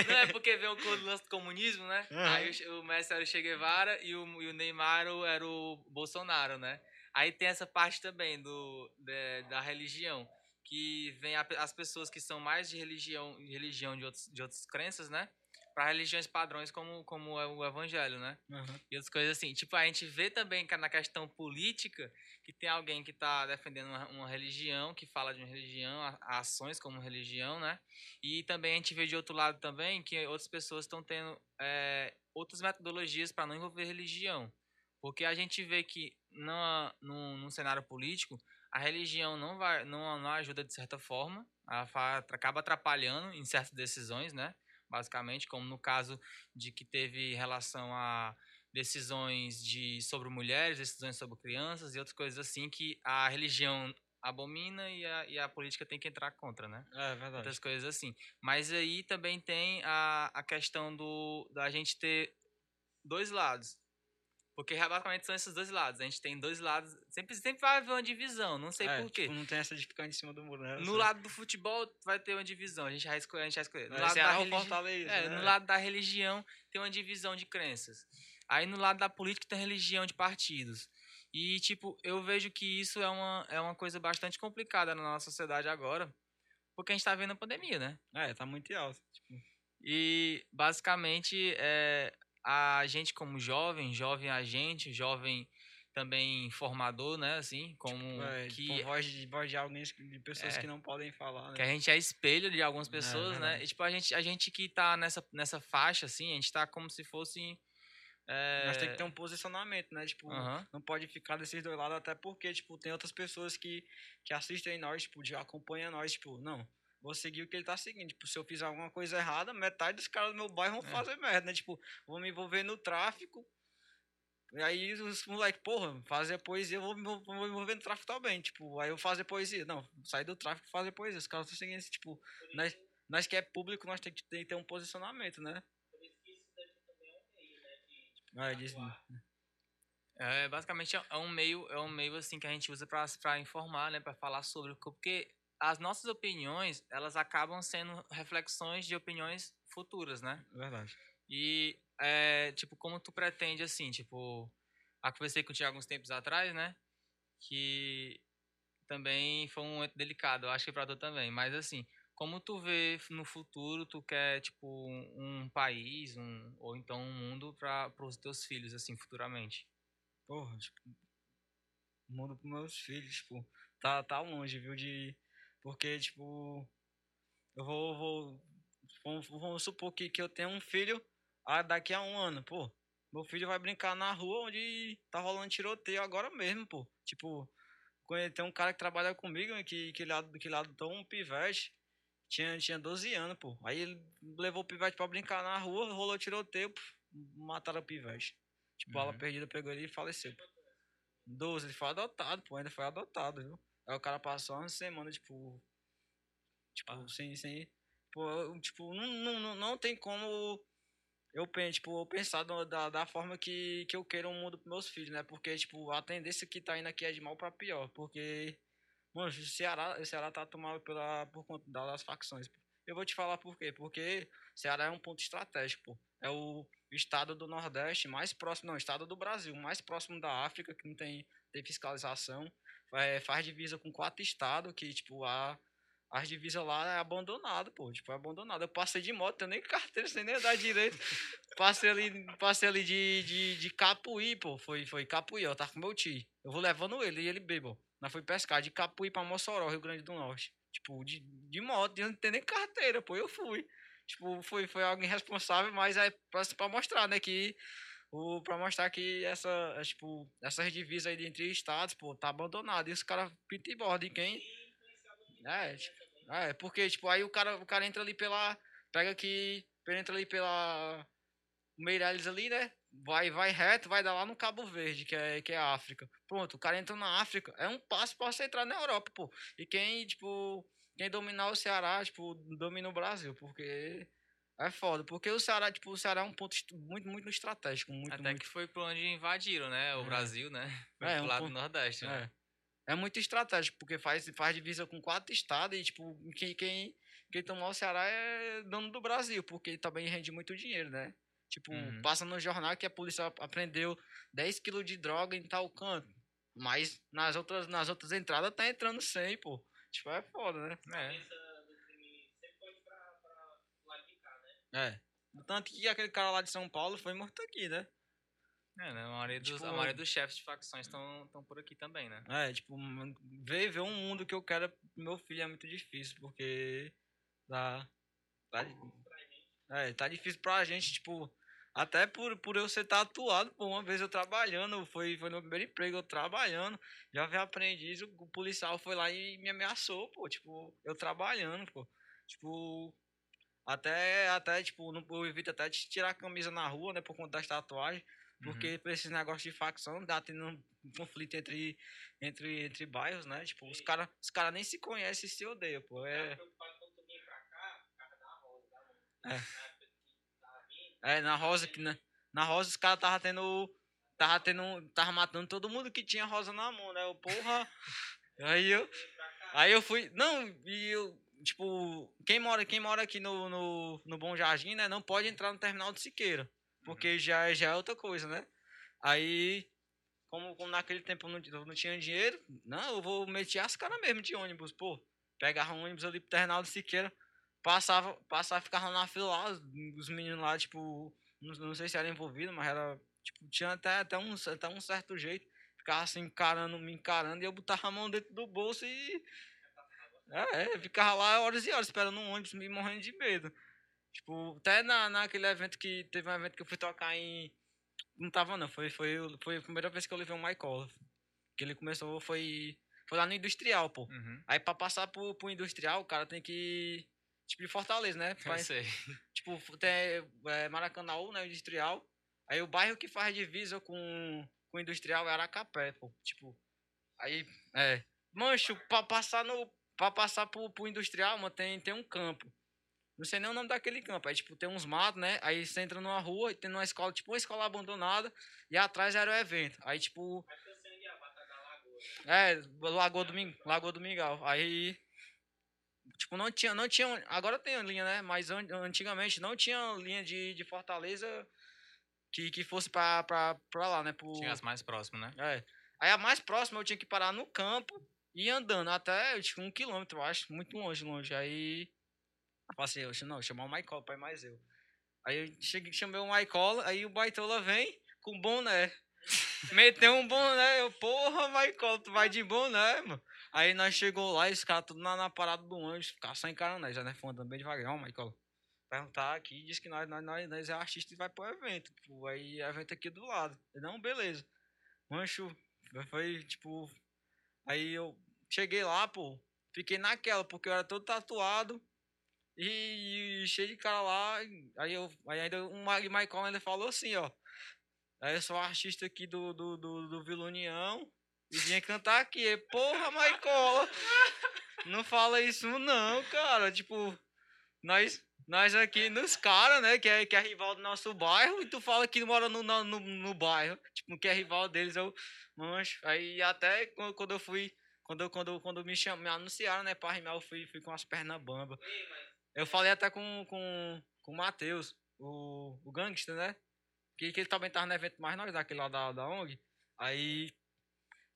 A: Não, é porque veio o lance do comunismo, né?
B: Aham.
A: Aí o o Messi era o Che Guevara e o, e o Neymar era o Bolsonaro, né? Aí tem essa parte também do, de- da religião, que vem a- as pessoas que são mais de religião, de religião de, outros, de outras crenças, né? Para religiões padrões como, como é o evangelho, né?
B: Aham.
A: e outras coisas assim. Tipo, a gente vê também que na questão política que tem alguém que está defendendo uma, uma religião, que fala de uma religião, a- ações como religião, né? E também a gente vê de outro lado também que outras pessoas estão tendo é, outras metodologias para não envolver religião. Porque a gente vê que na, no, no cenário político, a religião não, vai, não, não ajuda de certa forma, ela acaba atrapalhando em certas decisões, né? Basicamente, como no caso de que teve relação a decisões de sobre mulheres, decisões sobre crianças e outras coisas assim que a religião abomina e a, e a política tem que entrar contra, né?
B: É verdade.
A: Outras coisas assim. Mas aí também tem a, a questão do da gente ter dois lados. Porque basicamente são esses dois lados. A gente tem dois lados. Sempre, sempre vai haver uma divisão, não sei
B: É,
A: por quê.
B: tipo, não tem essa de ficar em cima do muro, né?
A: No lado do futebol vai ter uma divisão. A gente vai escolher. A gente vai escolher. No lado da religi- é,
B: né?
A: no lado da religião tem uma divisão de crenças. Aí no lado da política tem religião de partidos. E, tipo, eu vejo que isso é uma, é uma coisa bastante complicada na nossa sociedade agora. Porque a gente tá vendo a pandemia, né?
B: É, tá muito alto. Tipo,
A: E, basicamente, é, a gente como jovem, jovem agente, jovem também formador, né? Assim, como
B: é,
A: que
B: com voz de, voz de alguém, de pessoas
A: É.
B: que não podem falar,
A: que
B: né?
A: a gente é espelho de algumas
B: É,
A: pessoas, né? E, tipo, a gente, a gente que tá nessa, nessa faixa, assim, a gente tá como se fosse. É...
B: Mas tem que ter um posicionamento, né? Tipo,
A: aham,
B: não pode ficar desses dois lados, até porque, tipo, tem outras pessoas que, que assistem nós, tipo, acompanham nós, tipo, não, vou seguir o que ele tá seguindo. Tipo, se eu fizer alguma coisa errada, metade dos caras do meu bairro vão
A: É.
B: fazer merda, né? Tipo, vou me envolver no tráfico. E aí os moleques, porra, fazer poesia, eu vou me envol- vou me envolver no tráfico também. Tipo, aí eu fazer poesia. Não, sair do tráfico e fazer poesia. Os caras estão seguindo esse, tipo, nós, nós que é público, nós tem que, que ter um posicionamento, né?
C: Por isso que isso daqui também é um meio, né? De.
A: É, basicamente é um meio, é um meio assim que a gente usa pra pra informar, né, Pra falar sobre porque as nossas opiniões, elas acabam sendo reflexões de opiniões futuras, né?
B: verdade.
A: E é, tipo, como tu pretende assim, tipo, a conversei contigo alguns tempos atrás, né? Que também foi um momento delicado, eu acho que pra tu também, mas assim, como tu vê no futuro, tu quer tipo um, um país, um ou então um mundo para os teus filhos assim futuramente?
B: Porra, tipo, mundo pros meus filhos, tipo, tá, tá longe, viu, de... Porque, tipo, eu vou, vou vamos, vamos supor que, que eu tenho um filho ah, daqui a um ano, pô, meu filho vai brincar na rua onde tá rolando tiroteio agora mesmo, pô, tipo, tem um cara que trabalha comigo, que, que, ele, ado- que ele adotou um pivete, tinha, tinha 12 anos, pô, aí ele levou o pivete pra brincar na rua, rolou tiroteio, pô, mataram o pivete. Tipo, bala
A: Uhum.
B: perdida pegou ele e faleceu. 12, ele foi adotado, pô, ainda foi adotado, viu? Aí o cara passou uma semana, tipo. Tipo,
A: Ah.
B: sem, sem. Pô, eu, tipo, não, não, não, não tem como eu, tipo, eu pensar da, da forma que, que eu quero um mundo pros meus filhos, né? Porque, tipo, a tendência que tá indo aqui é de mal pra pior. Porque Mano, o Ceará, o Ceará tá tomado pela, por conta das facções. Eu vou te falar por quê. Porque o Ceará é um ponto estratégico, pô. É o estado do Nordeste mais próximo, não, estado do Brasil, mais próximo da África, que não tem, tem fiscalização. É, faz divisa com quatro estados, que, tipo, a, as divisas lá é abandonado, pô. Tipo, é abandonado. Eu passei de moto, eu nem carteira, sem nem andar direito. Passei ali, passei ali de, de, de Capuí, pô. Foi, foi Capuí, eu tava com meu tio. Eu vou levando ele e ele bebo. Nós foi pescar de Capuí pra Mossoró, Rio Grande do Norte. Tipo, de, de moto, eu não tenho nem carteira, pô. Eu fui. Tipo, foi, foi algo irresponsável, mas é pra, pra mostrar, né, que. O, pra mostrar que essa, é, tipo, essas divisas aí entre estados, pô, tá abandonado. E os caras pintam e borda. E quem. É, tipo, é, porque, tipo, aí o cara, o cara entra ali pela. Pega aqui. Entra ali pela. Meireles ali, né? Vai, vai reto, vai dar lá no Cabo Verde, que é, que é a África. Pronto, o cara entra na África. É um passo pra você entrar na Europa, pô. E quem, tipo. Quem dominar o Ceará, tipo, domina o Brasil, porque. É foda, porque o Ceará, tipo, o Ceará é um ponto muito, muito estratégico, muito,
A: Até
B: muito
A: que foi por onde invadiram, né? O
B: É.
A: Brasil, né? Foi
B: É,
A: pro
B: um
A: lado
B: ponto-
A: do Nordeste, né?
B: É. É muito estratégico, porque faz, faz divisa com quatro estados e, tipo, quem, quem, quem tomar o Ceará é dono do Brasil, porque também rende muito dinheiro, né? Tipo,
A: Uhum.
B: passa no jornal que a polícia apreendeu 10 quilos de droga em tal canto. Mas nas outras, nas outras entradas tá entrando 100, pô. Tipo, é foda, né?
A: É.
C: cabeça do crime sempre pode pra, pra lado de cá, né?
B: É. Tanto que aquele cara lá de São Paulo foi morto aqui, né?
A: É, né? A maioria dos,
B: Tipo-
A: a maioria dos chefes de facções estão por aqui também, né?
B: É, tipo, ver, ver um mundo que eu quero pro meu filho é muito difícil, porque tá. tá é, tá difícil pra gente, tipo, até por, por eu ser tatuado, pô, uma vez eu trabalhando, foi, foi no meu primeiro emprego, eu trabalhando, já vi aprendiz, o, o policial foi lá e me ameaçou, pô, tipo, eu trabalhando, pô. Tipo, até, até, tipo, não, eu evito até de tirar a camisa na rua, né, por conta das tatuagens.
A: Uhum.
B: Porque pra esses negócios de facção dá tendo um conflito entre, entre, entre bairros, né? Tipo, os caras os cara nem se conhecem e se odeiam, pô. É. É.
C: Na época que tava vindo,
B: é na Rosa, que na, na Rosa os caras tava tendo. Tava tendo. Tava matando todo mundo que tinha rosa na mão, né? Eu, porra. aí eu. Aí eu fui. Não, e eu. Tipo, quem mora, quem mora aqui no, no, no Bom Jardim, né? Não pode entrar no terminal de Siqueira. Porque já, já é outra coisa, né? Aí, como, como naquele tempo eu não, não tinha dinheiro, não, eu vou meter as caras mesmo de ônibus, pô. Pegava um ônibus ali pro terminal de Siqueira, passava, passava, ficava na fila lá, os, os meninos lá, tipo, não, não sei se era envolvido, mas era, tipo, tinha até, até, um, até um certo jeito. Ficava assim, encarando, me encarando, e eu botava a mão dentro do bolso e. É, é, ficava lá horas e horas esperando um ônibus me morrendo de medo. Tipo, até na, naquele evento que. Teve um evento que eu fui tocar em. Não tava não, foi, foi, foi a primeira vez que eu levei um Michael. Que ele começou, foi. Foi lá no industrial, pô.
A: Uhum.
B: Aí pra passar pro, pro industrial, o cara tem que. Tipo, de Fortaleza, né?
A: Eu
B: Faz-
A: sei.
B: tipo, tem é, Maracanãú, né, industrial. Aí o bairro que faz divisa com, com o industrial é Aracapé, pô. Tipo, aí, é. Mancho, pra passar no. Pra passar pro, pro industrial, mano, tem, tem um campo. Não sei nem o nome daquele campo. Aí, tipo, tem uns matos, né? Aí você entra numa rua e tem uma escola, tipo, uma escola abandonada. E atrás era o evento. Aí, tipo, é, Lagoa do, Ming, Lagoa do Mingau. Aí, tipo, não tinha, não tinha, agora tem linha, né? Mas an- antigamente não tinha linha de, de Fortaleza que, que fosse pra, pra, pra lá, né? Pro,
A: Tinha as mais próximas, né?
B: é. Aí a mais próxima eu tinha que parar no campo e andando até, tipo, um quilômetro, eu acho, muito longe, longe. Aí, eu passei, eu, ch- não, chamar o Michael, pai mais eu. Aí eu cheguei, chamei o Michael, aí o Baitola vem com boné. Meteu um boné, eu, porra, Michael, tu vai de boné, mano. Aí nós chegou lá e os caras tudo na, na parada do ônibus, ficar só encarando nós, já né, andando bem devagar, ó, Michael. Perguntar aqui, disse que nós, nós, nós, nós é artista e vai pro evento, tipo, aí evento aqui do lado. Eu, não, beleza. Mancho, foi tipo. Aí eu cheguei lá, pô, fiquei naquela, porque eu era todo tatuado e, e cheio de cara lá. Aí eu. Aí ainda e Michael ainda falou assim, ó. Aí eu sou artista aqui do, do, do, do Vila União e vinha cantar aqui. E, Porra, Michael! Não fala isso não, cara. Tipo, nós, nós aqui nos caras, né? Que é, que é rival do nosso bairro, e tu fala que mora no, no, no bairro. Tipo, que é rival deles, eu mancho. Aí até quando eu fui Quando, quando, quando me, cham, me anunciaram, né, pra rimar, eu fui, fui com as pernas bamba.
C: Mas
B: Eu falei até com, com, com o Matheus, o, o gangster, né? Que, que ele também tava no evento mais nós, daquele lá da, da ONG. Aí,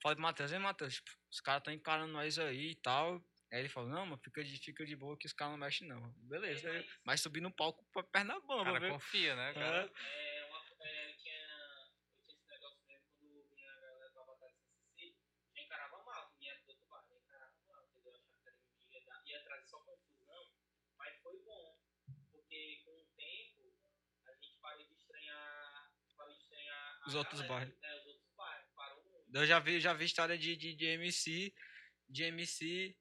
B: falei pro Matheus, hein, Matheus, tipo, os caras estão encarando nós aí e tal. Aí ele falou, não, mano, fica de, fica de boa que os caras não mexem não. Beleza, aí- mas subi no palco pra perna
A: O
B: bamba,
A: cara
B: viu?
A: confia, né, cara?
B: É.
C: é, uma, é, eu, tinha, eu tinha esse negócio mesmo quando vinha a galera pra batalha de CCC, já encarava mal, vinha do outro bar, já encarava mal, entendeu? Achava que era mentira, ia, dar- ia trazer só confusão, mas foi bom, porque com o tempo a gente parou de estranhar, parou de estranhar a
B: Os outros
C: galera,
B: bairros.
C: né, os outros bairros.
B: Eu já vi, já vi história de, de, de MC, de MC.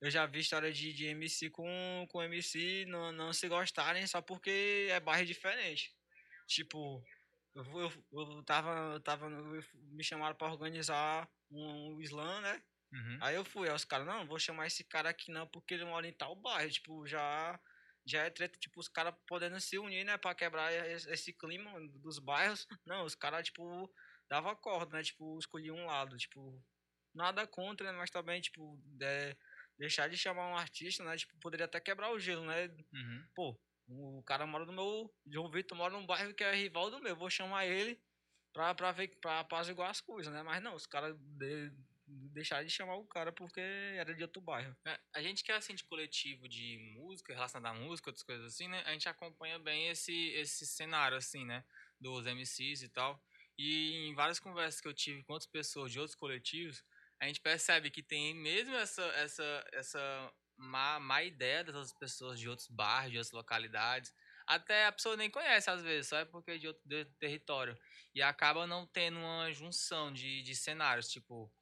B: Eu já vi história de, de MC com, com MC não, não se gostarem só porque é bairro diferente. Tipo, eu, eu, eu tava, eu tava, eu me chamaram pra organizar um, slam, né?
A: Uhum.
B: Aí eu fui, aí os caras, não, não vou chamar esse cara aqui não, porque ele mora em tal bairro. Tipo, já, já é treta, tipo, os caras podendo se unir, né, pra quebrar esse, clima dos bairros. Não, os caras, tipo, dava corda, né, tipo, escolhiam um lado, tipo, nada contra, né, mas também, tipo, deixar de chamar um artista, né, tipo, poderia até quebrar o gelo, né,
A: Uhum.
B: pô, o cara mora no meu, João Vitor mora num bairro que é rival do meu, vou chamar ele pra, pra ver, pra apaziguar as coisas, né, mas não, os caras deixaram de chamar o cara porque era de outro bairro.
A: É, a gente que é assim de coletivo de música, relacionado à música, outras coisas assim, né? A gente acompanha bem esse, esse cenário, assim, né? Dos MCs e tal. E em várias conversas que eu tive com outras pessoas de outros coletivos, a gente percebe que tem mesmo essa, essa, essa má, má ideia dessas pessoas de outros bairros, de outras localidades. Até a pessoa nem conhece, às vezes, só é porque é de outro território. E acaba não tendo uma junção de, de cenários, tipo...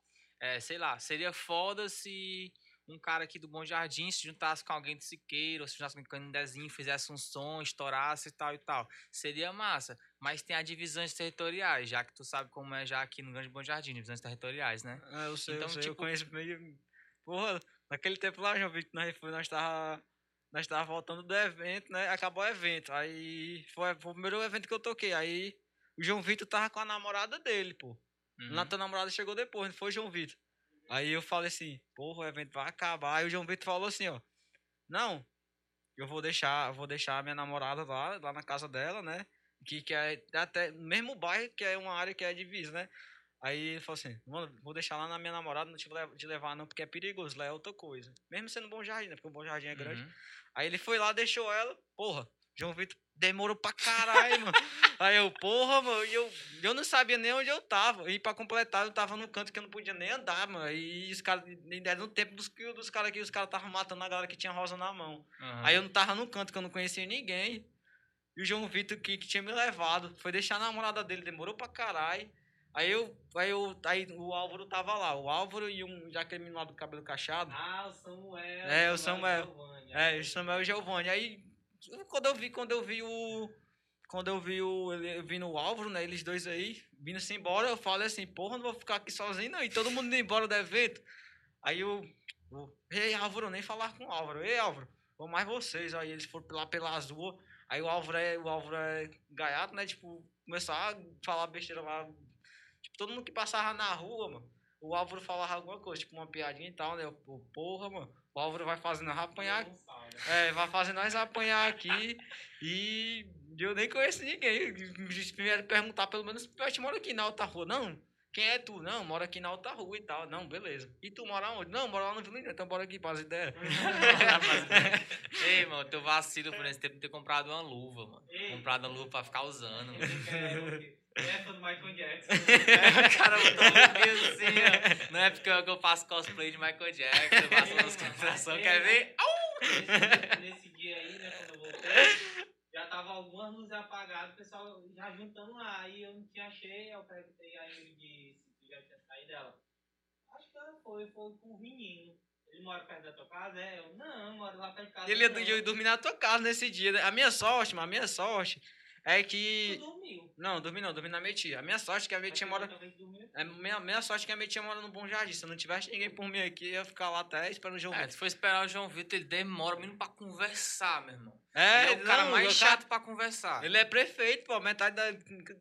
A: É, sei lá, seria foda se um cara aqui do Bom Jardim se juntasse com alguém do Siqueiro, ou se juntasse com um Canindezinho, fizesse um som, estourasse e tal e tal. Seria massa. Mas tem as divisões territoriais, já que tu sabe como é já aqui no Grande Bom Jardim, divisões territoriais, né?
B: É, eu sei,
A: Então,
B: eu sei, eu
A: tipo-
B: conheço meio... Porra, naquele tempo lá, João Vitor, nós, nós tava... Nós tava voltando do evento, né? Acabou o evento. Aí foi, foi o primeiro evento que eu toquei. Aí o João Vitor tava com a namorada dele, pô.
A: Uhum.
B: Na tua namorada chegou depois, não foi o João Vitor. Aí eu falei assim, porra, o evento vai acabar. Aí o João Vitor falou assim, ó. Não, eu vou deixar, eu vou deixar a minha namorada lá, lá na casa dela, né? Que, que é até mesmo bairro, que é uma área que é divisa, né? Aí ele falou assim, mano, vou deixar lá na minha namorada, não te levar, te levar não, porque é perigoso, lá é outra coisa. Mesmo sendo Bom Jardim, né? Porque o Bom Jardim é grande.
A: Uhum.
B: Aí ele foi lá, deixou ela, porra, João Vitor demorou pra caralho, mano. Aí eu, porra, mano, e eu, eu não sabia nem onde eu tava. E pra completar, eu tava num canto que eu não podia nem andar, mano. E os caras, nem deram no tempo dos, dos caras que os caras estavam matando a galera que tinha rosa na mão.
A: Aham.
B: Aí eu não tava num canto que eu não conhecia ninguém. E o João Vitor que, que tinha me levado, foi deixar a namorada dele, demorou pra caralho. Aí eu, aí eu, aí o Álvaro tava lá, o Álvaro e um, já aquele menino lá do cabelo cacheado.
C: Ah, o Samuel.
B: É, o Samuel.
C: Giovanni,
B: É, o Samuel e Giovanni. Aí, quando eu vi, quando eu vi o. Quando eu vi o. Eu vi no Álvaro, né? Eles dois aí, vindo-se embora, eu falei assim, porra, não vou ficar aqui sozinho, não. E todo mundo indo embora do evento. Aí eu. Ei, Álvaro, nem falar com o Álvaro. Ei, Álvaro, vou mais vocês. Aí eles foram lá pela azul. Aí o Álvaro é, o Álvaro é gaiato, né? Tipo, começou a falar besteira lá. Tipo, todo mundo que passava na rua, mano. O Álvaro falava alguma coisa, tipo uma piadinha e tal, né? Eu, porra, mano. O Álvaro vai fazendo nós apanhar é, vai fazer nós apanhar aqui e eu nem conheço ninguém. Primeiro perguntar, pelo menos, eu moro aqui na outra rua. Não, quem é tu? Não, moro aqui na outra rua e tal. Não, beleza. E tu mora onde? Não, moro lá no Vila Inglês, então bora aqui para as ideias.
A: Ei, mano, teu vacilo por esse tempo de ter comprado uma luva, mano.
C: Ei.
A: Comprado uma luva pra ficar usando, mano.
C: Ele é do Michael Jackson.
A: É, o cara um luvinho assim, ó. Na época que eu faço cosplay de Michael Jackson, eu faço umas concentrações, quer ver?
C: Nesse, nesse dia aí, né, quando eu voltei, já tava algumas luzes apagadas, o pessoal já juntando lá. Aí eu não tinha achei, eu perguntei a Ingrid se tu já tinha saído dela. Acho que ela foi, foi com o Vininho. Ele mora perto da tua casa? É, eu não, moro lá perto de casa.
B: Ele ia, dormir na tua casa nesse dia. né? A minha sorte, mano, a minha sorte é
C: Tu
B: que.
C: dormiu.
B: Não, dormi não, dormi na minha tia. A minha sorte é que a minha tia
C: tu
B: mora. É, minha, minha sorte é que a minha tia mora no Bom Jardim. Se não tivesse ninguém por mim aqui, eu ia ficar lá até esperando o João
A: É,
B: Vitor.
A: se for esperar o João Vitor, ele demora mesmo pra conversar, meu irmão.
B: É,
A: ele é o cara
B: não,
A: mais
B: o
A: chato pra conversar.
B: Ele é prefeito, pô. Metade da.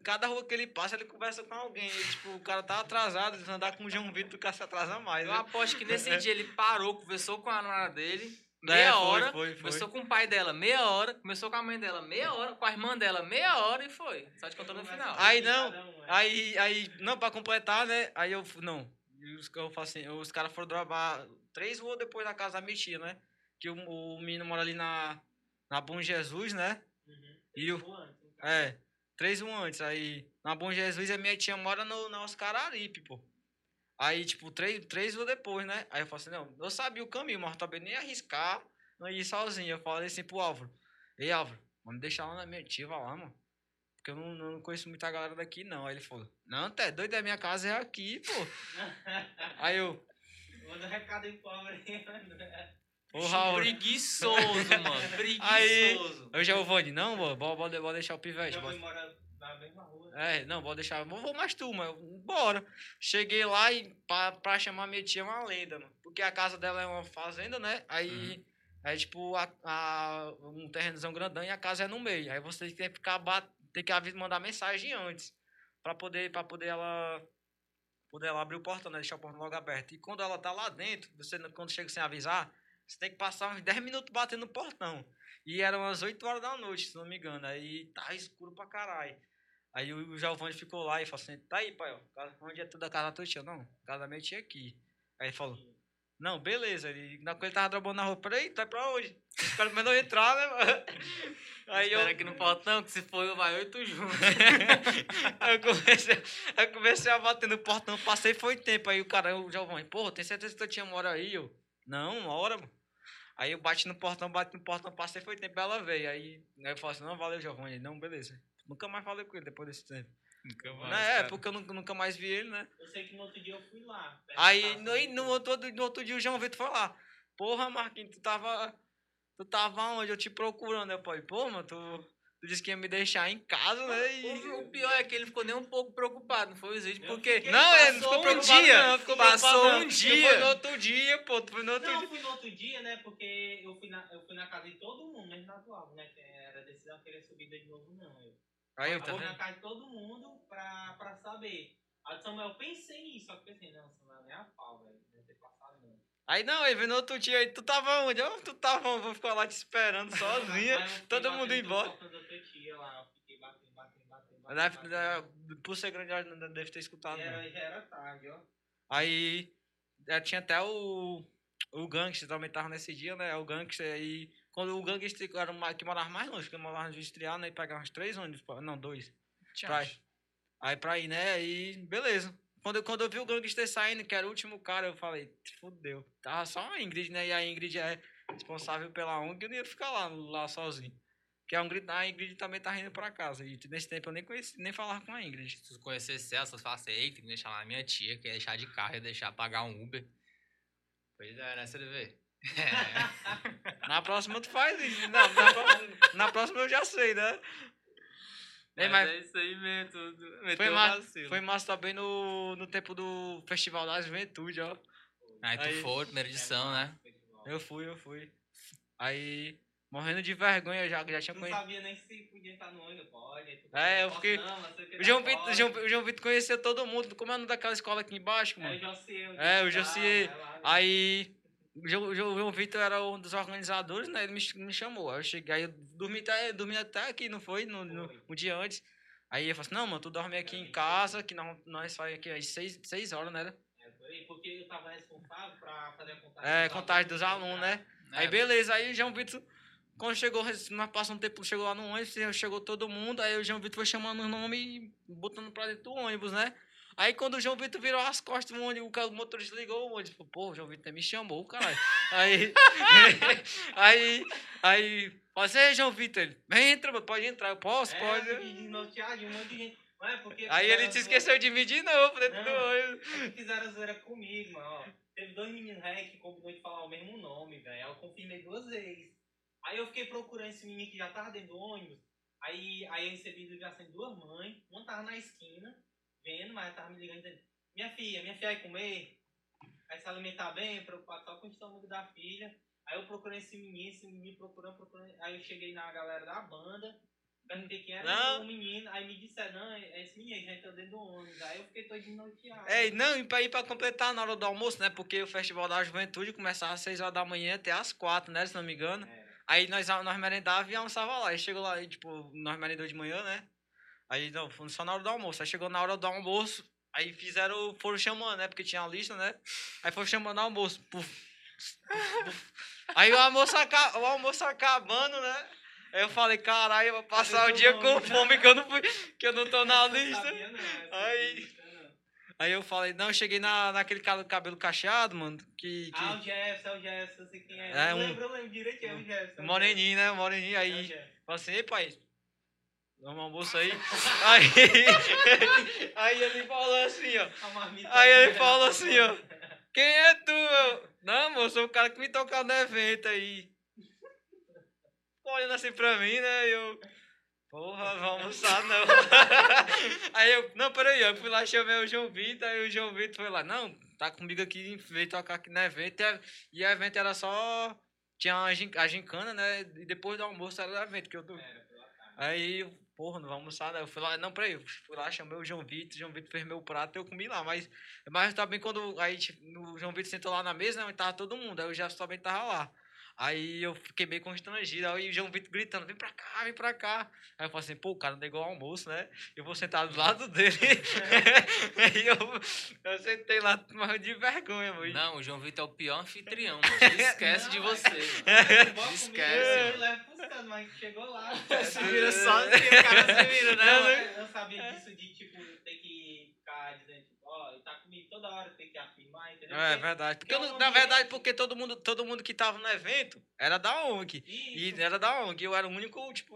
B: Cada rua que ele passa, ele conversa com alguém. E, tipo, o cara tá atrasado. Se andar com o João Vitor, o cara se atrasa mais.
A: Eu
B: né?
A: aposto que nesse dia ele parou, conversou com a namorada dele,
B: É,
A: meia
B: foi,
A: hora,
B: foi, foi.
A: começou com o pai dela meia hora, começou com a mãe dela meia hora, com a irmã dela meia hora e foi. Só te contando no final.
B: Aí não,
C: um, é.
B: Aí, aí, não, pra completar, né? Aí eu, não. Os, eu falo assim, os caras foram trabalhar três ruas depois da casa da minha tia, né? Que o, o menino mora ali na, na Bom Jesus, né?
C: Uhum.
B: E o,
C: caso.
B: é, três ruas antes. Aí, na Bom Jesus, a minha tia mora no, na Oscar Aripe, pô. Aí, tipo, três, três ruas depois, né? Aí eu falei assim, não, eu sabia o caminho, mas eu também nem ia arriscar não ir sozinho. Eu falei assim pro Álvaro, ei, Álvaro, vamos deixar lá na minha tia, lá, mano. Porque eu não, não conheço muita galera daqui, não. Aí ele falou, não, tá doido, a minha casa é aqui, pô. Aí eu,
C: Manda um recado aí pobre.
B: ô, Álvaro,
A: Preguiçoso, mano.
B: Aí-
A: Preguiçoso.
B: eu já vou, Vani, não, bora, deixar o pivete.
C: Já
B: bora-
C: na mesma rua.
B: É, não, vou deixar. Vou, vou mais tu, mas bora. Cheguei lá e pra, pra chamar minha tia é uma lenda, mano. Porque a casa dela é uma fazenda, né? Aí é tipo a, a- um terrenozão grandão e a casa é no meio. Aí você tem que ficar tem que mandar mensagem antes. Pra poder, pra poder ela. Poder ela abrir o portão, né? Deixar o portão logo aberto. E quando ela tá lá dentro, você quando chega sem avisar, você tem que passar uns 10 minutos batendo no portão. E eram umas 8 horas da noite, se não me engano. Aí tá escuro pra caralho. Aí o Giovanni ficou lá e falou assim, tá aí, pai, ó, onde é tudo a casa da tua tia? Não, casa da minha tia aqui. Aí ele falou, não, beleza. Ele, na coisa ele tava drobando na roupa, peraí, tá pra onde? Espero menos eu entrar, né, mano? Aí eu,
A: Espera aqui no portão, que se for eu, vai eu e tu junto.
B: aí eu, comecei, aí eu comecei a bater no portão, passei foi tempo. Aí o cara, o Giovanni, porra, tem certeza que tua tia mora aí? Eu, não, uma hora, mano. Aí eu bati no portão, bati no portão, passei foi tempo, ela veio. Aí, aí eu falei assim, não, valeu, Giovanni. Ele, Não, beleza. Nunca mais falei com ele depois desse tempo.
A: Nunca
B: Não, é, porque eu nunca, nunca mais vi ele, né?
C: Eu sei que no outro dia eu fui lá.
B: Aí no, no, outro, no outro dia o João Vitor foi lá. Porra, Marquinhos, tu tava. Tu tava onde? Eu te procurando. Eu falei, pô, mano, tu, tu disse que ia me deixar em casa, né? E...
A: O, o pior é que ele ficou nem um pouco preocupado, não foi o vídeo,
C: Eu
A: porque.
C: fiquei-
B: Não, ele não
A: passou
B: ficou
A: um
B: preocupado,
A: dia,
B: não. Ficou
A: passou
B: preocupado,
A: um
B: não. Tu
A: dia.
B: foi no outro dia, pô. Tu foi no outro
C: Não,
B: dia.
C: eu fui no outro dia, né? Porque eu fui na, eu fui na casa de todo mundo, menos na tua, né? Que era decisão querer subida de novo, não. Eu,
B: Aí eu,
C: eu
B: tá
C: fui na casa de todo mundo pra, pra saber. A de Samuel, eu pensei nisso, só que pensei, não, Samuel nem a pau, velho. Não ia ter passado, não.
B: Aí não, ele veio no outro dia. Aí tu tava onde? Eu, tu tava onde? Vou ficar lá te esperando sozinha.
C: Eu
B: todo mundo embora.
C: eu
B: por ser grande, ela não deve ter escutado.
C: E
B: não.
C: era, já era tarde, ó.
B: Aí tinha até o. O gangster também tava nesse dia, né? O gangster aí. Quando o gangster era o ma- que morava mais longe, que morava no industrial, né? E pegava uns três ônibus, não, dois. Pra, aí pra ir, né? Aí, beleza. Quando, eu- quando eu vi o gangster saindo, que era o último cara, eu falei, fudeu. Tava só a Ingrid, né? E a Ingrid é responsável pela ONG, eu não ia ficar lá, lá sozinho. Porque a Ingrid, a Ingrid também tá indo pra casa. E nesse tempo eu nem conheci, nem falar com a Ingrid.
A: Se tu conhecesse ela, você falasse, ei, tem que deixar lá minha tia, que ia deixar de carro, ia deixar pagar um Uber. Pois é, né, CDV? É.
B: Na próxima tu faz isso. Não, na, pró- na próxima eu já sei, né? Ei,
A: Mas,
B: mas
A: é isso aí mesmo, tudo.
B: foi,
A: Meteu
B: ma
A: vacilo.
B: foi massa também no, no tempo do Festival da Juventude, ó.
A: Aí tu
B: aí-
A: foi, primeira edição, né?
B: Eu fui, eu fui. Aí, morrendo de vergonha, eu já, já tinha
C: Não
B: conhecido.
C: sabia nem se podia estar no ônibus, pode.
B: É, eu fiquei-
C: não, não
B: O João,
C: tá,
B: Vitor, o. João, o João Vitor conhecia todo mundo. Como é o nome daquela escola aqui embaixo,
C: É o
B: mano?
C: Jossier.
B: É, o Jossier.
C: ah, vai lá,
B: Aí, o João, o o Vitor era um dos organizadores, né? Ele me, me chamou. Aí eu cheguei, aí eu dormi até, dormi até aqui, não foi? No, no, um dia antes. Aí ele falou assim, não, mano, tu dorme aqui em casa, que nós, nós saímos aqui às seis, seis horas, né?
C: É, por aí, porque eu tava responsável pra fazer a contagem.
B: É,
C: dos
B: contagem dos
C: alunos,
B: alunos, né?
A: É,
B: Aí beleza, aí o João Vitor, quando chegou, nós passamos um tempo, chegou lá no ônibus, chegou todo mundo, aí o João Vitor foi chamando os nomes e botando pra dentro do ônibus, né? Aí quando o João Vitor virou as costas do ônibus, o motorista ligou o ônibus, falou, pô, o João Vitor me chamou, caralho. aí, aí, aí, assim, "Ei, João Vitor, ele, entra, pode entrar, eu posso,
C: É,
B: pode.
C: um monte de gente. É porque
B: Aí ele
C: fizeram
B: se
C: zoeira-
B: esqueceu de mim de novo dentro do
C: Não.
B: ônibus.
C: é fizeram zoeira comigo, mano. ó. Teve dois meninos ré que combinou de falar o mesmo nome, velho. Aí eu confirmei duas vezes. Aí eu fiquei procurando esse menino que já tava dentro do ônibus. Aí, aí eu recebi ligação de duas mães. Uma tava na esquina, vendo, mas ela tava me ligando dizendo, minha filha, minha filha vai comer? Vai se alimentar bem, preocupado só com o estômago da filha. Aí eu procurei esse menino, esse menino procurando, procurando. Aí eu cheguei na galera da banda, perguntei quem era o menino, aí me disseram, não, é esse menino, já entrou dentro do ônibus. Aí eu fiquei todo desnorteado.
B: É, não, e pra ir pra completar na hora do almoço, né? Porque o Festival da Juventude começava às 6 horas da manhã até às 4, né? Se não me engano.
C: É.
B: Aí nós, nós merendava e almoçava lá. Aí chegou lá, aí, tipo, nós merendou de manhã, né? Aí não, foi só na hora do almoço. Aí chegou na hora do almoço, aí fizeram, foram chamando, né? Porque tinha a lista, né? Aí foram chamando o almoço. Puf, puf. Aí o almoço, o almoço acabando, né? Aí eu falei, caralho, eu vou passar o dia com fome que eu não fui, que eu não tô na lista.
C: sabia, não, essa
B: Aí-. Aí eu falei, não, eu cheguei na, naquele cara do cabelo cacheado, mano, que. que
C: Ah, o Jefferson, é o Jefferson, sei quem é.
B: É,
C: eu
B: um-
C: lembro, eu lembro direitinho, é o Jefferson. é o
B: moreninho, né? Moreninho.
C: Jefferson, é
B: Aí,
C: Jefferson.
B: falei assim, ei, pai, um almoço aí. aí, aí ele falou assim, ó. Aí ele
C: dele,
B: falou assim, ó. Quem é tu? Eu, não, moço, sou o cara que me tocou no evento aí. Olhando assim pra mim, né? E eu. Porra, vamos almoçar não. aí eu, não, peraí, eu fui lá, chamei o João Vitor, aí o João Vitor foi lá, não, tá comigo aqui, veio tocar aqui no evento, e, o evento era só. Tinha a, gin- a gincana, né? E depois do almoço era o evento que eu tô. Aí, porra, não vamos almoçar, né? Eu fui lá, não, peraí, eu fui lá, chamei o João Vitor, o João Vitor fez meu prato eu comi lá, mas, mas também quando aí, tipo, o João Vitor sentou lá na mesa, né, tava todo mundo, aí o Jefferson também tava lá. Aí eu fiquei meio constrangido, aí o João Vitor gritando, vem pra cá, vem pra cá. Aí eu falei assim, pô, o cara negou o almoço, né? Eu vou sentar do lado dele. aí eu, eu sentei lá, mas de vergonha, mano.
A: Não, o João Vitor é o pior anfitrião, mano. Ele esquece
C: Não,
A: de
C: é.
A: você.
C: Bota comigo,
A: Esquece,
C: Eu levo buscando, mas chegou lá.
A: Se vira sozinho, o cara se vira, né?
C: Eu,
A: mano?
C: eu sabia disso de, tipo, ter que ficar dizendo, tipo, ó, ele tá comigo toda hora, tem que afirmar, entendeu?
B: É verdade. Porque,
C: é
B: eu na verdade, porque todo mundo, todo mundo que tava no evento era da ONG. E
C: Isso,
B: era da ONG. Eu era o único, tipo.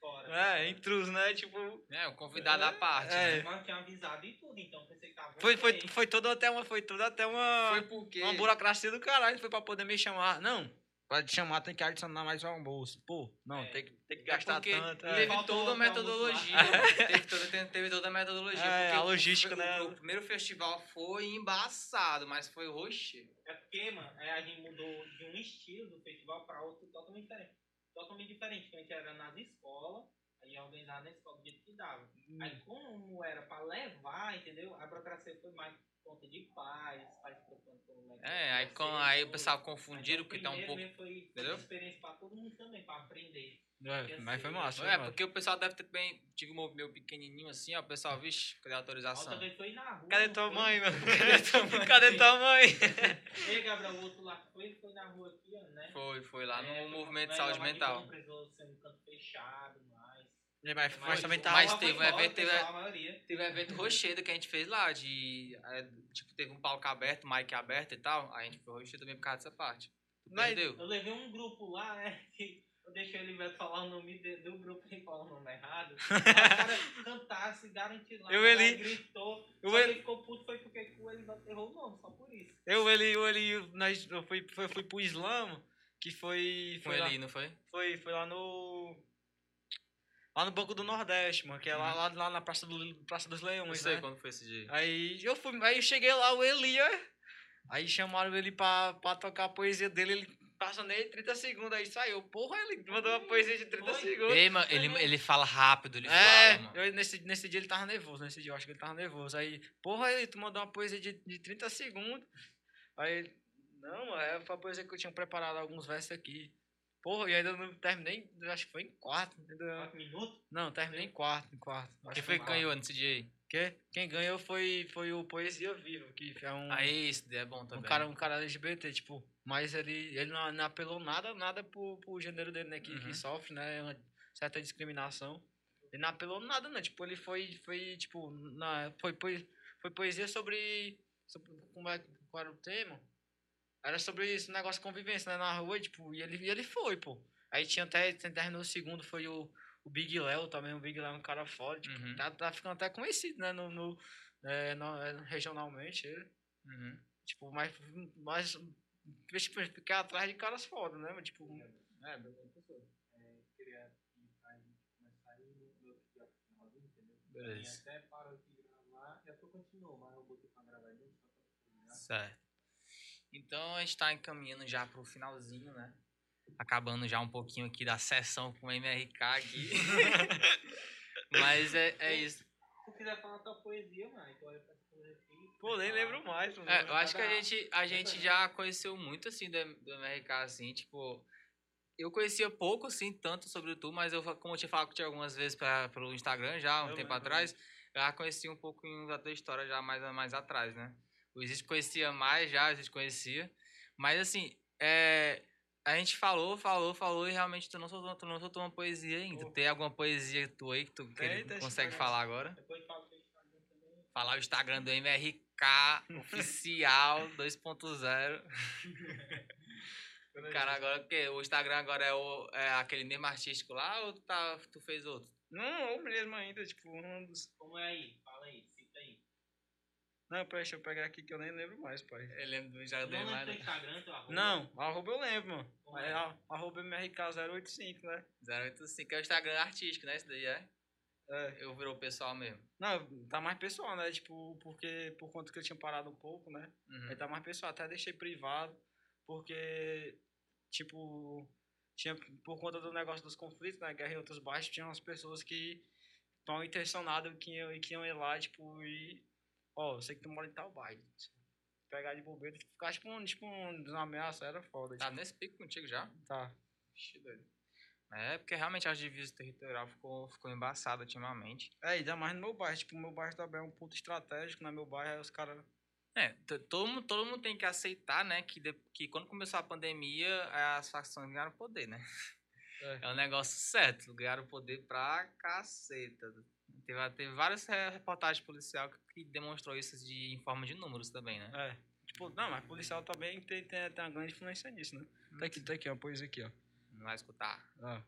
C: fora.
B: É, intruso, né? Tipo.
A: É, o convidado à parte,
B: É.
A: né?
C: Mas tinha avisado e tudo, então pensei que tava
B: Foi, foi, foi tudo até uma. Foi tudo até uma.
A: Foi porque...
B: Uma burocracia do caralho. Foi pra poder me chamar. Não. Pra te chamar tem que adicionar mais o almoço. Pô, não,
C: É.
B: tem, que, tem que
A: É
B: gastar
A: porque
B: tanto. é.
A: teve
C: Faltou
A: toda a
C: outro almoço
A: metodologia. teve, toda, teve, teve toda a metodologia.
B: É,
A: porque
B: a logística,
A: o,
B: né?
A: O, primeiro festival foi embaçado, mas foi roxo.
C: É porque, mano, é, a gente mudou de um estilo do festival pra outro totalmente diferente. Totalmente diferente, porque a gente era nas escolas, a gente organizava na escola do jeito que dava. Aí como era pra levar, entendeu? A burocracia foi mais conta de pais, pais preocupando com o moleque.
A: É, aí, com, aí o pessoal confundiram porque tá um pouco.
C: Foi, foi
A: entendeu?
C: experiência pra todo mundo também, pra aprender.
B: É, mas foi massa. Foi
A: É,
B: massa.
A: porque o pessoal deve ter bem. Tive um meu pequenininho assim, ó. O pessoal, vixe, cadê a autorização?
C: outra vez foi na rua.
B: Cadê tua
C: foi?
B: mãe, mano?
A: Cadê tua mãe?
B: Cadê tua mãe?
C: Ei, Gabriel, o outro lá que foi, foi na rua aqui, ó, né?
A: Foi, foi lá
C: É,
A: no
C: foi
A: movimento de saúde mental.
C: Precisou ser um canto fechado, mas...
B: Mas, mas também tá.
A: mas teve um
C: foi
A: evento, teve-
C: pessoal, a maioria.
A: Teve um evento rochedo que a gente fez lá, de. é, tipo, teve um palco aberto, mic aberto e tal. A gente foi rochedo também por causa dessa parte. Tu
B: Mas-
A: Perdeu?
C: Eu levei um grupo lá, né? Que eu deixei o Elivelto falar o nome de- do grupo e falar o nome errado. Aí Os caras cantaram, se garantiram lá.
B: Eu,
C: o cara
B: Eli-
C: gritou.
B: eu,
C: ele ficou puto foi porque o Elivelto errou o nome, só por isso.
B: Eu, ele, eu, ele, nós, eu fui, foi, fui pro Islamo, que foi.
A: Com
B: Foi, lá,
A: ele, não foi?
B: foi, foi lá no. Lá no Banco do Nordeste, mano, que é lá, lá, lá na Praça, do, Praça dos
A: Não
B: Leões,
A: sei
B: né?
A: quando foi esse dia.
B: Aí eu fui, aí eu cheguei lá, o Eli, ó, aí chamaram ele pra, pra tocar a poesia dele, ele passou nem 30 segundos, aí saiu. Porra, ele mandou uma poesia de 30
C: Foi?
B: segundos.
A: Ei, mano, ele, ele fala rápido, ele
B: É,
A: fala, mano.
B: eu, nesse, nesse dia ele tava nervoso, nesse dia eu acho que ele tava nervoso. Aí, porra, ele tu mandou uma poesia de, de 30 segundos. Aí não, mano, é, foi a poesia que eu tinha preparado alguns versos aqui. Porra, e ainda não terminei, acho que foi em quarto. Ainda,
C: Quatro minutos.
B: não, terminei em quarto, em quarto. Acho
A: Quem
B: que
A: foi que ganhou nesse dia aí?
B: Que- Quem ganhou foi, foi o Poesia Vivo, que é um,
A: Aí, esse daí é bom
B: um,
A: também.
B: cara, um cara LGBT, tipo, mas ele, ele não, não apelou nada, nada pro, pro gênero dele, né, que, que
A: Uhum.
B: sofre, né, uma certa discriminação. Ele não apelou nada, não, tipo, ele foi, foi tipo, na, foi, foi, foi poesia sobre, sobre como é, qual era o tema? Era sobre esse negócio de convivência, né, na rua, tipo, e ele, e ele foi, pô. Aí tinha até, terminou o segundo, foi o, o Big Léo também, o Big Léo é um cara foda, tipo,
A: Uhum.
B: tá, tá ficando até conhecido, né, no, no, é, no- é, regionalmente, ele.
A: Uhum.
B: Tipo, mas, mas tipo, ficar atrás de caras foda, né? Mas, Tipo, é,
C: queria Aí
A: Beleza.
C: até parou de gravar, depois continuou, mas eu botei pra gravar novo, só pra terminar.
A: Certo. Então a gente tá encaminhando já pro finalzinho, né? Acabando já um pouquinho aqui da sessão com o MRK aqui. Mas é, é isso.
C: Se tu quiser falar tua poesia, mano, então olha pra tua aqui.
B: Pô, nem lembro mais.
A: É, eu acho que a gente, a gente já conheceu muito, assim, do, do MRK, assim, tipo... Eu conhecia pouco, assim, tanto sobre tu, mas eu, como eu tinha falado contigo algumas vezes pra, pelo Instagram já, um
B: Eu
A: tempo
B: lembro,
A: atrás, eu já conhecia um pouco da tua história já mais, mais atrás, né? O Existe conhecia mais já, a gente conhecia. Mas, assim, é, a gente falou, falou, falou e realmente tu não soltou, tu não soltou uma poesia ainda.
B: Pô.
A: Tem alguma poesia tua aí que tu que
B: Tem,
A: consegue falar agora?
C: Depois fala teu Instagram também.
A: Falar o Instagram do MRK oficial 2.0. Cara, agora o quê? O Instagram agora é, o, é aquele mesmo artístico lá ou tu, tá, tu fez outro?
B: Não, ou mesmo ainda, tipo, um dos...
C: Como é aí? Fala aí, cita aí.
B: Não, pera, deixa eu pegar aqui que eu nem lembro mais, pai.
A: Eu lembro do
C: Tu
A: Instagram
C: não. Instagram, teu arroba?
B: Não, arroba eu lembro, mano.
C: Como
B: É
C: é?
B: a- arroba MRK085, né?
A: 085 é o Instagram artístico, né? Esse daí é?
B: É.
A: Eu virou pessoal mesmo.
B: Não, tá mais pessoal, né? Tipo, porque por conta que eu tinha parado um pouco, né?
A: Uhum.
B: Aí tá mais pessoal, até deixei privado, porque, tipo, tinha, por conta do negócio dos conflitos, né, guerra em outros bairros, tinha umas pessoas que estão intencionadas que que iam ir lá, tipo, e, ó, eu sei que tu mora em tal bairro, pegar de bobeira, ficar, tipo, um, tipo, um, uma ameaça, era foda,
A: Tá
B: tipo,
A: nesse pico contigo já?
B: tá.
A: Ixi, doido. É, porque realmente as divisas territorial ficou, ficou embaçada ultimamente.
B: É, ainda mais no meu bairro, tipo, o meu bairro também é um ponto estratégico, né, meu bairro, aí os caras,
A: É, todo mundo, todo mundo tem que aceitar, né, que, de- que quando começou a pandemia, as facções ganharam poder, né?
B: É.
A: É um negócio certo, ganharam poder pra caceta. Teve, teve várias re- reportagens policial que, que demonstrou isso de, em forma de números também, né?
B: é, tipo, não, mas policial também tem, tem, tem uma grande influência nisso, né. Tá aqui, tá aqui, ó, pois aqui, ó.
A: Não vai escutar.
B: Ah.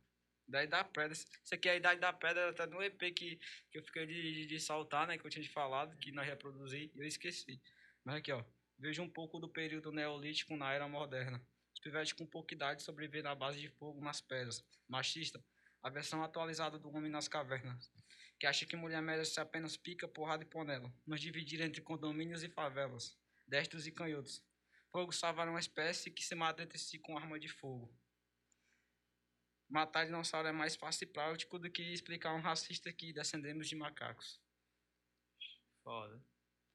B: Idade da Pedra. Isso aqui é a Idade da Pedra, tá no EP que, que eu fiquei de, de, de saltar, né? Que eu tinha te falado, que nós reproduzir, e eu esqueci. Mas aqui, ó. Veja um pouco do período neolítico na era moderna. Os pivetes com pouca idade sobreviver na base de fogo nas pedras. Machista. A versão atualizada do homem nas cavernas. Que acha que mulher merece apenas pica, porrada e panela. Nos dividir entre condomínios e favelas. Destros e canhotos. Fogo salvar uma espécie que se mata entre si com arma de fogo. Matar dinossauro é mais fácil e prático do que explicar um racista que descendemos de macacos.
A: Foda.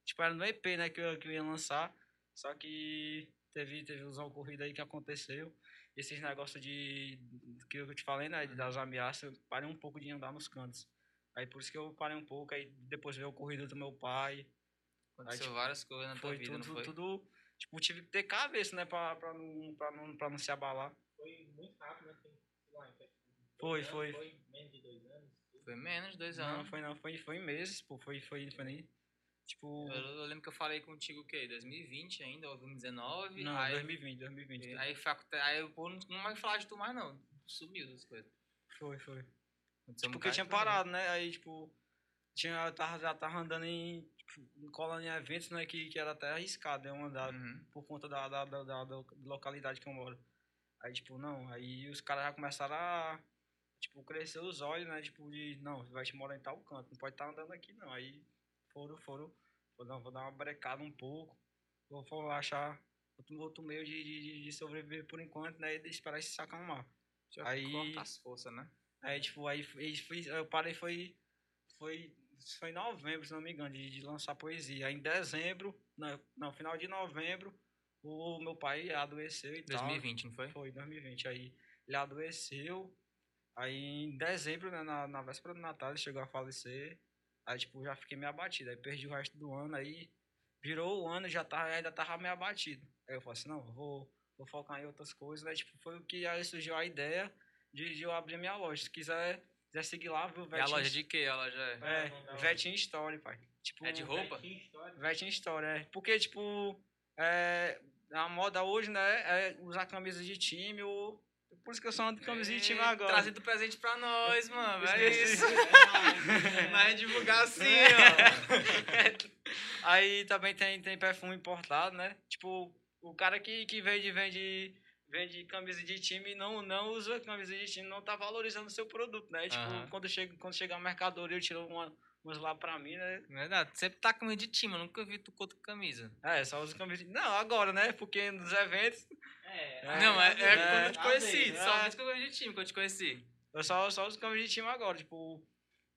B: Tipo, era no EP, né, que eu, que eu ia lançar. Só que teve, teve os ocorridos aí que aconteceu. Esses negócios de. que eu te falei, né? Das ameaças, eu parei um pouco de andar nos cantos. Aí por isso que eu parei um pouco, aí depois veio o ocorrido do meu pai.
A: Aconteceu
B: tipo,
A: várias coisas na tua
B: Foi
A: vida,
B: tudo,
A: não foi?
B: tudo. Tipo, tive que ter cabeça, né? Pra, pra, não, pra, não, pra não se abalar.
C: Foi muito rápido, né?
B: Foi,
C: anos,
B: foi.
C: Foi menos de dois anos.
A: Foi menos de dois
B: Não,
A: anos.
B: foi não, foi, foi em meses, pô. Foi, foi, foi nem. Tipo.
A: Eu, eu lembro que eu falei contigo o quê? 2020 ainda, ou 2019?
B: Não,
A: aí,
B: 2020, 2020.
A: aí, facu- aí eu pô, não, não mais falar de tu mais não. Sumiu das coisas.
B: Foi, foi.
A: Um
B: Porque tinha parado, né? Aí, tipo, tinha, eu tava, já tava andando em, tipo, colando em eventos, né? Que, que era até arriscado eu andar
A: Uhum.
B: por conta da, da, da, da- da localidade que eu moro. Aí, tipo, não, aí os caras já começaram a, tipo, crescer os olhos, né? Tipo, de, não, você vai te morar em tal canto, não pode estar andando aqui, não. Aí foram, foram, vou dar, vou dar uma brecada um pouco, vou, vou achar outro, outro meio de, de, de sobreviver por enquanto, né? E esperar se acalmar. Aí-
A: corta as forças, né?
B: Aí, tipo, aí, foi- eu parei, foi, foi, foi em novembro, se não me engano, de, de lançar poesia. Aí em dezembro, não, não, final de novembro, o meu pai adoeceu e tal.
A: 2020, não foi?
B: Foi, 2020. Aí ele adoeceu. Aí em dezembro, né, na, na véspera do Natal, ele chegou a falecer. Aí, tipo, já fiquei meio abatido. Aí perdi o resto do ano. Aí virou o ano e já tava, ainda tava meio abatido. Aí eu falei assim, não, vou, vou focar em outras coisas. Aí, tipo, foi o que aí surgiu a ideia de, de eu abrir minha loja. Se quiser, quiser seguir lá, viu?
A: E a loja de quê? A loja é...
B: É, Vetinho Story, pai. Tipo,
A: É de roupa?
B: Vetinho Story, é. Porque, tipo, é, a moda hoje, né, é usar camisa de time ou... Por isso que eu ando de camisa de time agora.
A: Trazendo presente pra nós, mano. É isso. Mas divulgar assim, ó.
B: Aí também tem, tem perfume importado, né? Tipo, o cara que, que vende, vende, vende camisa de time e não, não usa camisa de time, não tá valorizando o seu produto, né? Tipo,
A: Aham.
B: quando chega, quando chega a mercadoria, eu tiro uma, umas lá pra mim, né?
A: Verdade. Sempre tá com camisa de time, eu nunca vi tu com outra camisa.
B: É, só uso camisa. Não, agora, né? Porque nos eventos
C: É,
B: É,
A: não, é, é
C: é,
A: quando eu te conheci. Só
B: é.
A: vez que eu camisa de time que eu te conheci.
B: eu só, só uso camisa de time agora. Tipo,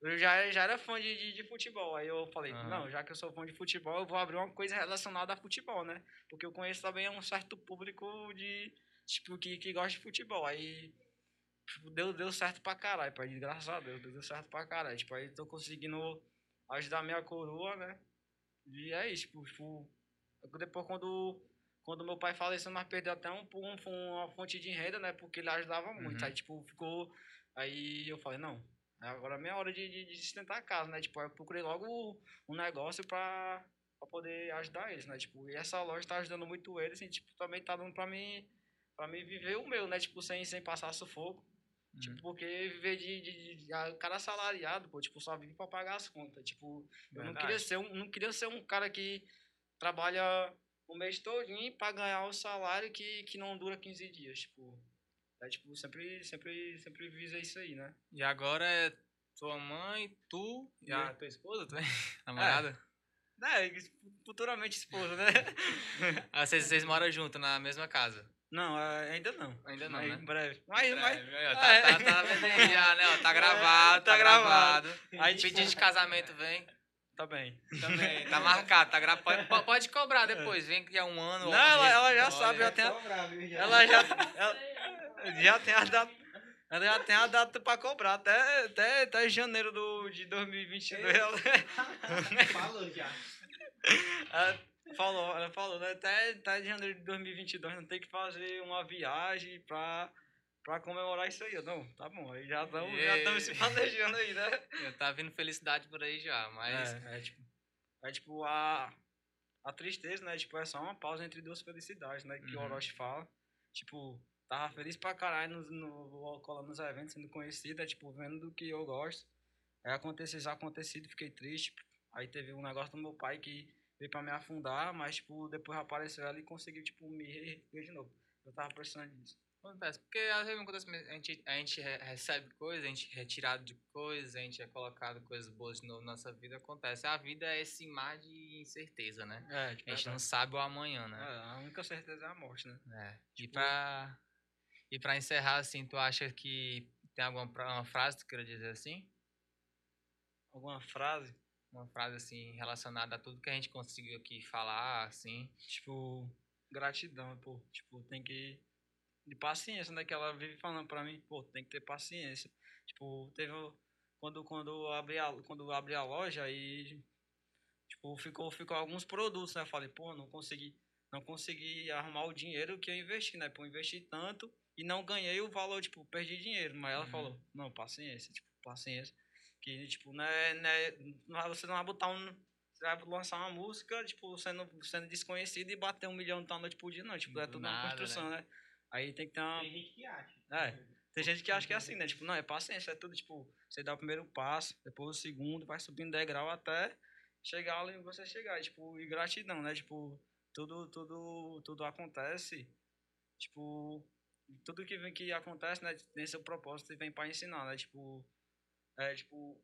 B: eu já, já era fã de, de, de futebol. Aí eu falei,
A: Aham.
B: não, já que eu sou fã de futebol, eu vou abrir uma coisa relacionada a futebol, né? Porque eu conheço também um certo público de. Tipo, que, que gosta de futebol. Aí. tipo, Deu, deu certo pra caralho, pai. Graças a Deus, deu certo pra caralho. Tipo, aí tô conseguindo ajudar minha coroa, né? E é isso, tipo, tipo depois quando, quando meu pai faleceu, nós perdemos até um, um, uma fonte de renda, né? Porque ele ajudava muito.
A: Uhum.
B: Aí, tipo, ficou. Aí eu falei, não, agora é minha hora de, de, de sustentar a casa, né? Tipo, eu procurei logo um negócio pra, pra poder ajudar eles, né? Tipo, e essa loja tá ajudando muito eles e, tipo, também tá dando pra mim, pra mim viver o meu, né? Tipo, sem, sem passar sufoco. Tipo, porque viver de, de, de, de cara assalariado, pô, tipo, só vive pra pagar as contas. Tipo, eu não
A: Verdade.
B: queria ser um, não queria ser um cara que trabalha o mês todinho pra ganhar o salário que, que não dura 15 dias, tipo. É, tipo, sempre, sempre, sempre visa isso aí, né?
A: E agora é tua mãe, tu e a tua esposa também? Namorada?
B: É, futuramente esposa, né?
A: Ah, vocês, vocês moram junto na mesma casa?
B: Não, é, ainda não.
A: Ainda não,
B: Mas
A: né?
B: Em breve. Mas, mas,
A: É, aí, ó, tá,
B: é.
A: tá, tá já, né? Tá gravado,
B: tá
A: tá,
B: gravado.
A: gravado.
B: Aí, tipo-
A: Pedido de casamento vem.
B: tá bem.
A: Também, tá marcado, tá gravado. Pode, po- pode cobrar depois, vem que é um ano.
B: Não, ela, ela já
A: Olha.
B: sabe, já tem
C: Cobrar, já.
B: ela já, ela, já tem a data, ela já tem a data pra cobrar, até, até, até janeiro do, de 2022. Ela,
C: Falou já.
B: ela falou, ela falou, né? Até, até janeiro de 2022 não tem que fazer uma viagem pra, pra comemorar isso aí. Eu, Não, tá bom, aí já estamos já
A: Yeah.
B: tamo se planejando aí, né?
A: Tá vindo felicidade por aí já, mas.
B: É, é tipo, é tipo a, a tristeza, né? Tipo, é só uma pausa entre duas felicidades, né? Que o
A: Uhum.
B: Orochi fala. Tipo, tava feliz pra caralho no, no, colando nos eventos, sendo conhecido, é tipo, vendo do que eu gosto. Aí aconteceu isso acontecido, fiquei triste. Aí teve um negócio do meu pai que veio pra me afundar, mas, tipo, depois apareceu ela e conseguiu, tipo, me reerguer de novo. Eu tava precisando disso.
A: Acontece, porque às vezes acontece, a gente, a gente re- recebe coisas, a gente é retirado de coisas, a gente é colocado coisas boas de novo na nossa vida, acontece. A vida é esse mar de incerteza, né?
B: É, tipo,
A: A gente não sabe o amanhã, né?
B: a única certeza é a morte, né?
A: É. E
B: Tipo-
A: pra, e pra encerrar, assim, tu acha que tem alguma frase que tu queira dizer assim?
B: Alguma frase?
A: Uma frase, assim, relacionada a tudo que a gente conseguiu aqui falar, assim.
B: tipo, gratidão, pô. Tipo, tem que. De paciência, né? Que ela vive falando pra mim, pô, tem que ter paciência. Tipo, teve. Quando, quando, eu abri a, quando abri a loja aí. Tipo, ficou, ficou alguns produtos, né? Eu falei, pô, não consegui. Não consegui arrumar o dinheiro que eu investi, né? Pô, investi tanto e não ganhei o valor, tipo, perdi dinheiro. Mas ela
A: Uhum.
B: falou, não, paciência, tipo, paciência. Que, tipo, é, é, não vai- você não vai botar um, você vai lançar uma música, tipo, sendo, sendo desconhecido e bater um milhão da noite por dia, não. Tipo, é
A: Do
B: tudo uma
A: nada,
B: construção, né? Aí tem que ter uma.
C: Tem gente que acha.
B: É. Tem gente que acha que é assim, né? Tipo, não, é paciência, é tudo, tipo, você dá o primeiro passo, depois o segundo, vai subindo degrau até chegar onde você chegar. E, tipo, e gratidão, né? Tipo, tudo, tudo, tudo acontece, tipo, tudo que vem que acontece, né? Tem seu propósito e vem pra ensinar, né? Tipo, é, tipo,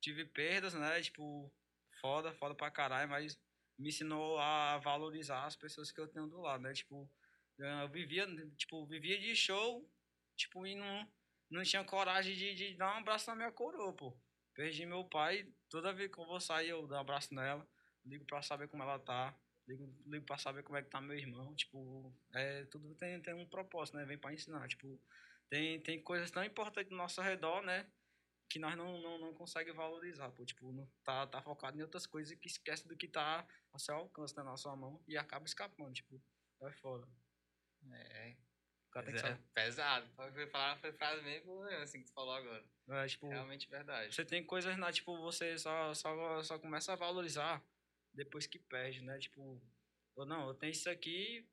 B: tive perdas, né? Tipo, foda, foda pra caralho, mas me ensinou a valorizar as pessoas que eu tenho do lado, né? Tipo, eu vivia, tipo, vivia de show, tipo, e não, não tinha coragem de, de dar um abraço na minha coroa, pô. Perdi meu pai, toda vez que eu vou sair eu dou um abraço nela, ligo pra saber como ela tá, ligo, ligo pra saber como é que tá meu irmão, tipo, é, tudo tem, tem um propósito, né? Vem pra ensinar, tipo, tem, tem coisas tão importantes ao nosso redor, né? Que nós não, não, não conseguimos valorizar, pô, tipo, não, tá, tá focado em outras coisas e que esquece do que tá ao seu alcance, na sua mão e acaba escapando, tipo, é foda.
A: É,
B: O cara tem que
A: é pesado. Foi foi falar foi frase mesmo assim que tu falou agora.
B: É, tipo,
A: Realmente verdade.
B: Você tem coisas, né, tipo, você só, só, só começa a valorizar depois que perde, né? Tipo, eu não, eu tenho isso aqui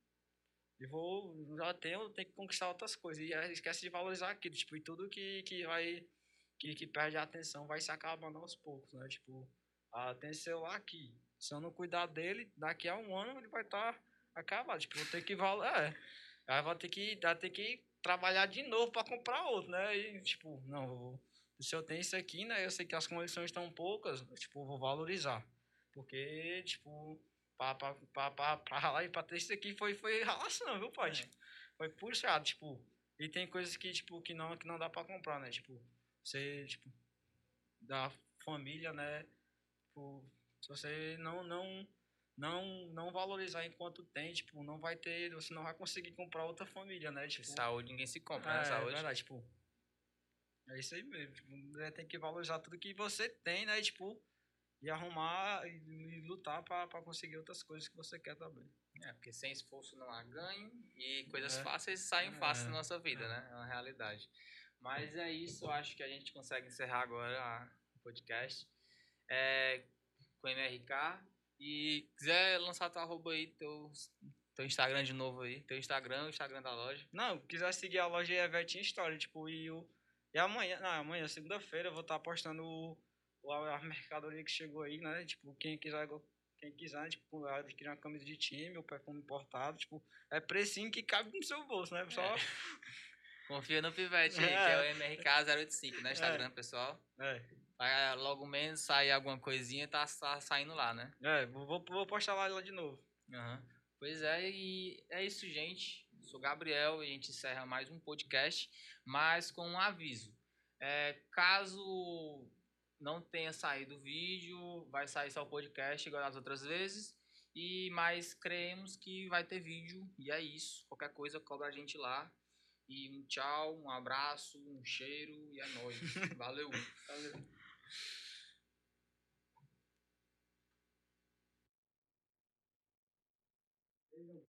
B: e vou, já tenho, tenho que conquistar outras coisas. E esquece de valorizar aquilo, tipo, e tudo que, que vai, que, que perde a atenção vai se acabando aos poucos, né? Tipo, tem esse celular aqui. Se eu não cuidar dele, daqui a um ano ele vai estar acabado. Tipo, vou ter que valorizar. É. Aí vai ter que, vai ter que trabalhar de novo para comprar outro, né? E, tipo, não, vou se eu tenho isso aqui, né? Eu sei que as condições estão poucas, tipo, vou valorizar. Porque, tipo, pra, pra, pra, pra, pra ralar e pra ter isso aqui foi, foi ralação, viu, pai?
A: É.
B: Tipo, foi puxado, tipo. E tem coisas que, tipo, que não, que não dá pra comprar, né? Tipo, você, tipo, da família, né? Tipo, se você não, não, não, não valorizar enquanto tem, tipo, não vai ter, você não vai conseguir comprar outra família, né? Tipo,
A: Saúde ninguém se compra, né?
B: é,
A: Saúde.
B: verdade, tipo. É isso aí mesmo. Tipo, né, tem que valorizar tudo que você tem, né? E, tipo, e arrumar e, e lutar pra conseguir outras coisas que você quer também.
A: É, porque sem esforço não há ganho e coisas
B: É.
A: fáceis saem fáceis
B: É.
A: na nossa vida,
B: É.
A: né? É uma realidade. Mas é isso, acho que a gente consegue encerrar agora o podcast é, com o MRK. E quiser lançar teu arroba aí, teu, teu Instagram de novo aí, teu Instagram, o Instagram da loja.
B: Não, quiser seguir a loja é Vetinha História, tipo, e o. E amanhã, não, amanhã, segunda-feira, eu vou estar postando o, o, a mercadoria que chegou aí, né? Tipo, quem quiser, quem quiser, tipo, adquirir uma camisa de time, o perfume importado, tipo, é precinho que cabe no seu bolso, né? Só.
A: Confia no Pivete aí,
B: É.
A: que é o MRK085, né? Instagram, pessoal.
B: É,
A: Vai logo menos sair alguma coisinha, tá, tá saindo lá, né?
B: é vou, vou- postar lá, lá de novo.
A: Aham. Pois é, e é isso, gente. Sou Gabriel e a gente encerra mais um podcast, mas com um aviso. É, caso não tenha saído o vídeo, vai sair só o podcast igual as outras vezes. E mas creemos que vai ter vídeo e é isso. Qualquer coisa cobra a gente lá. E um tchau, um abraço, um cheiro e é nóis. Valeu.
B: Valeu.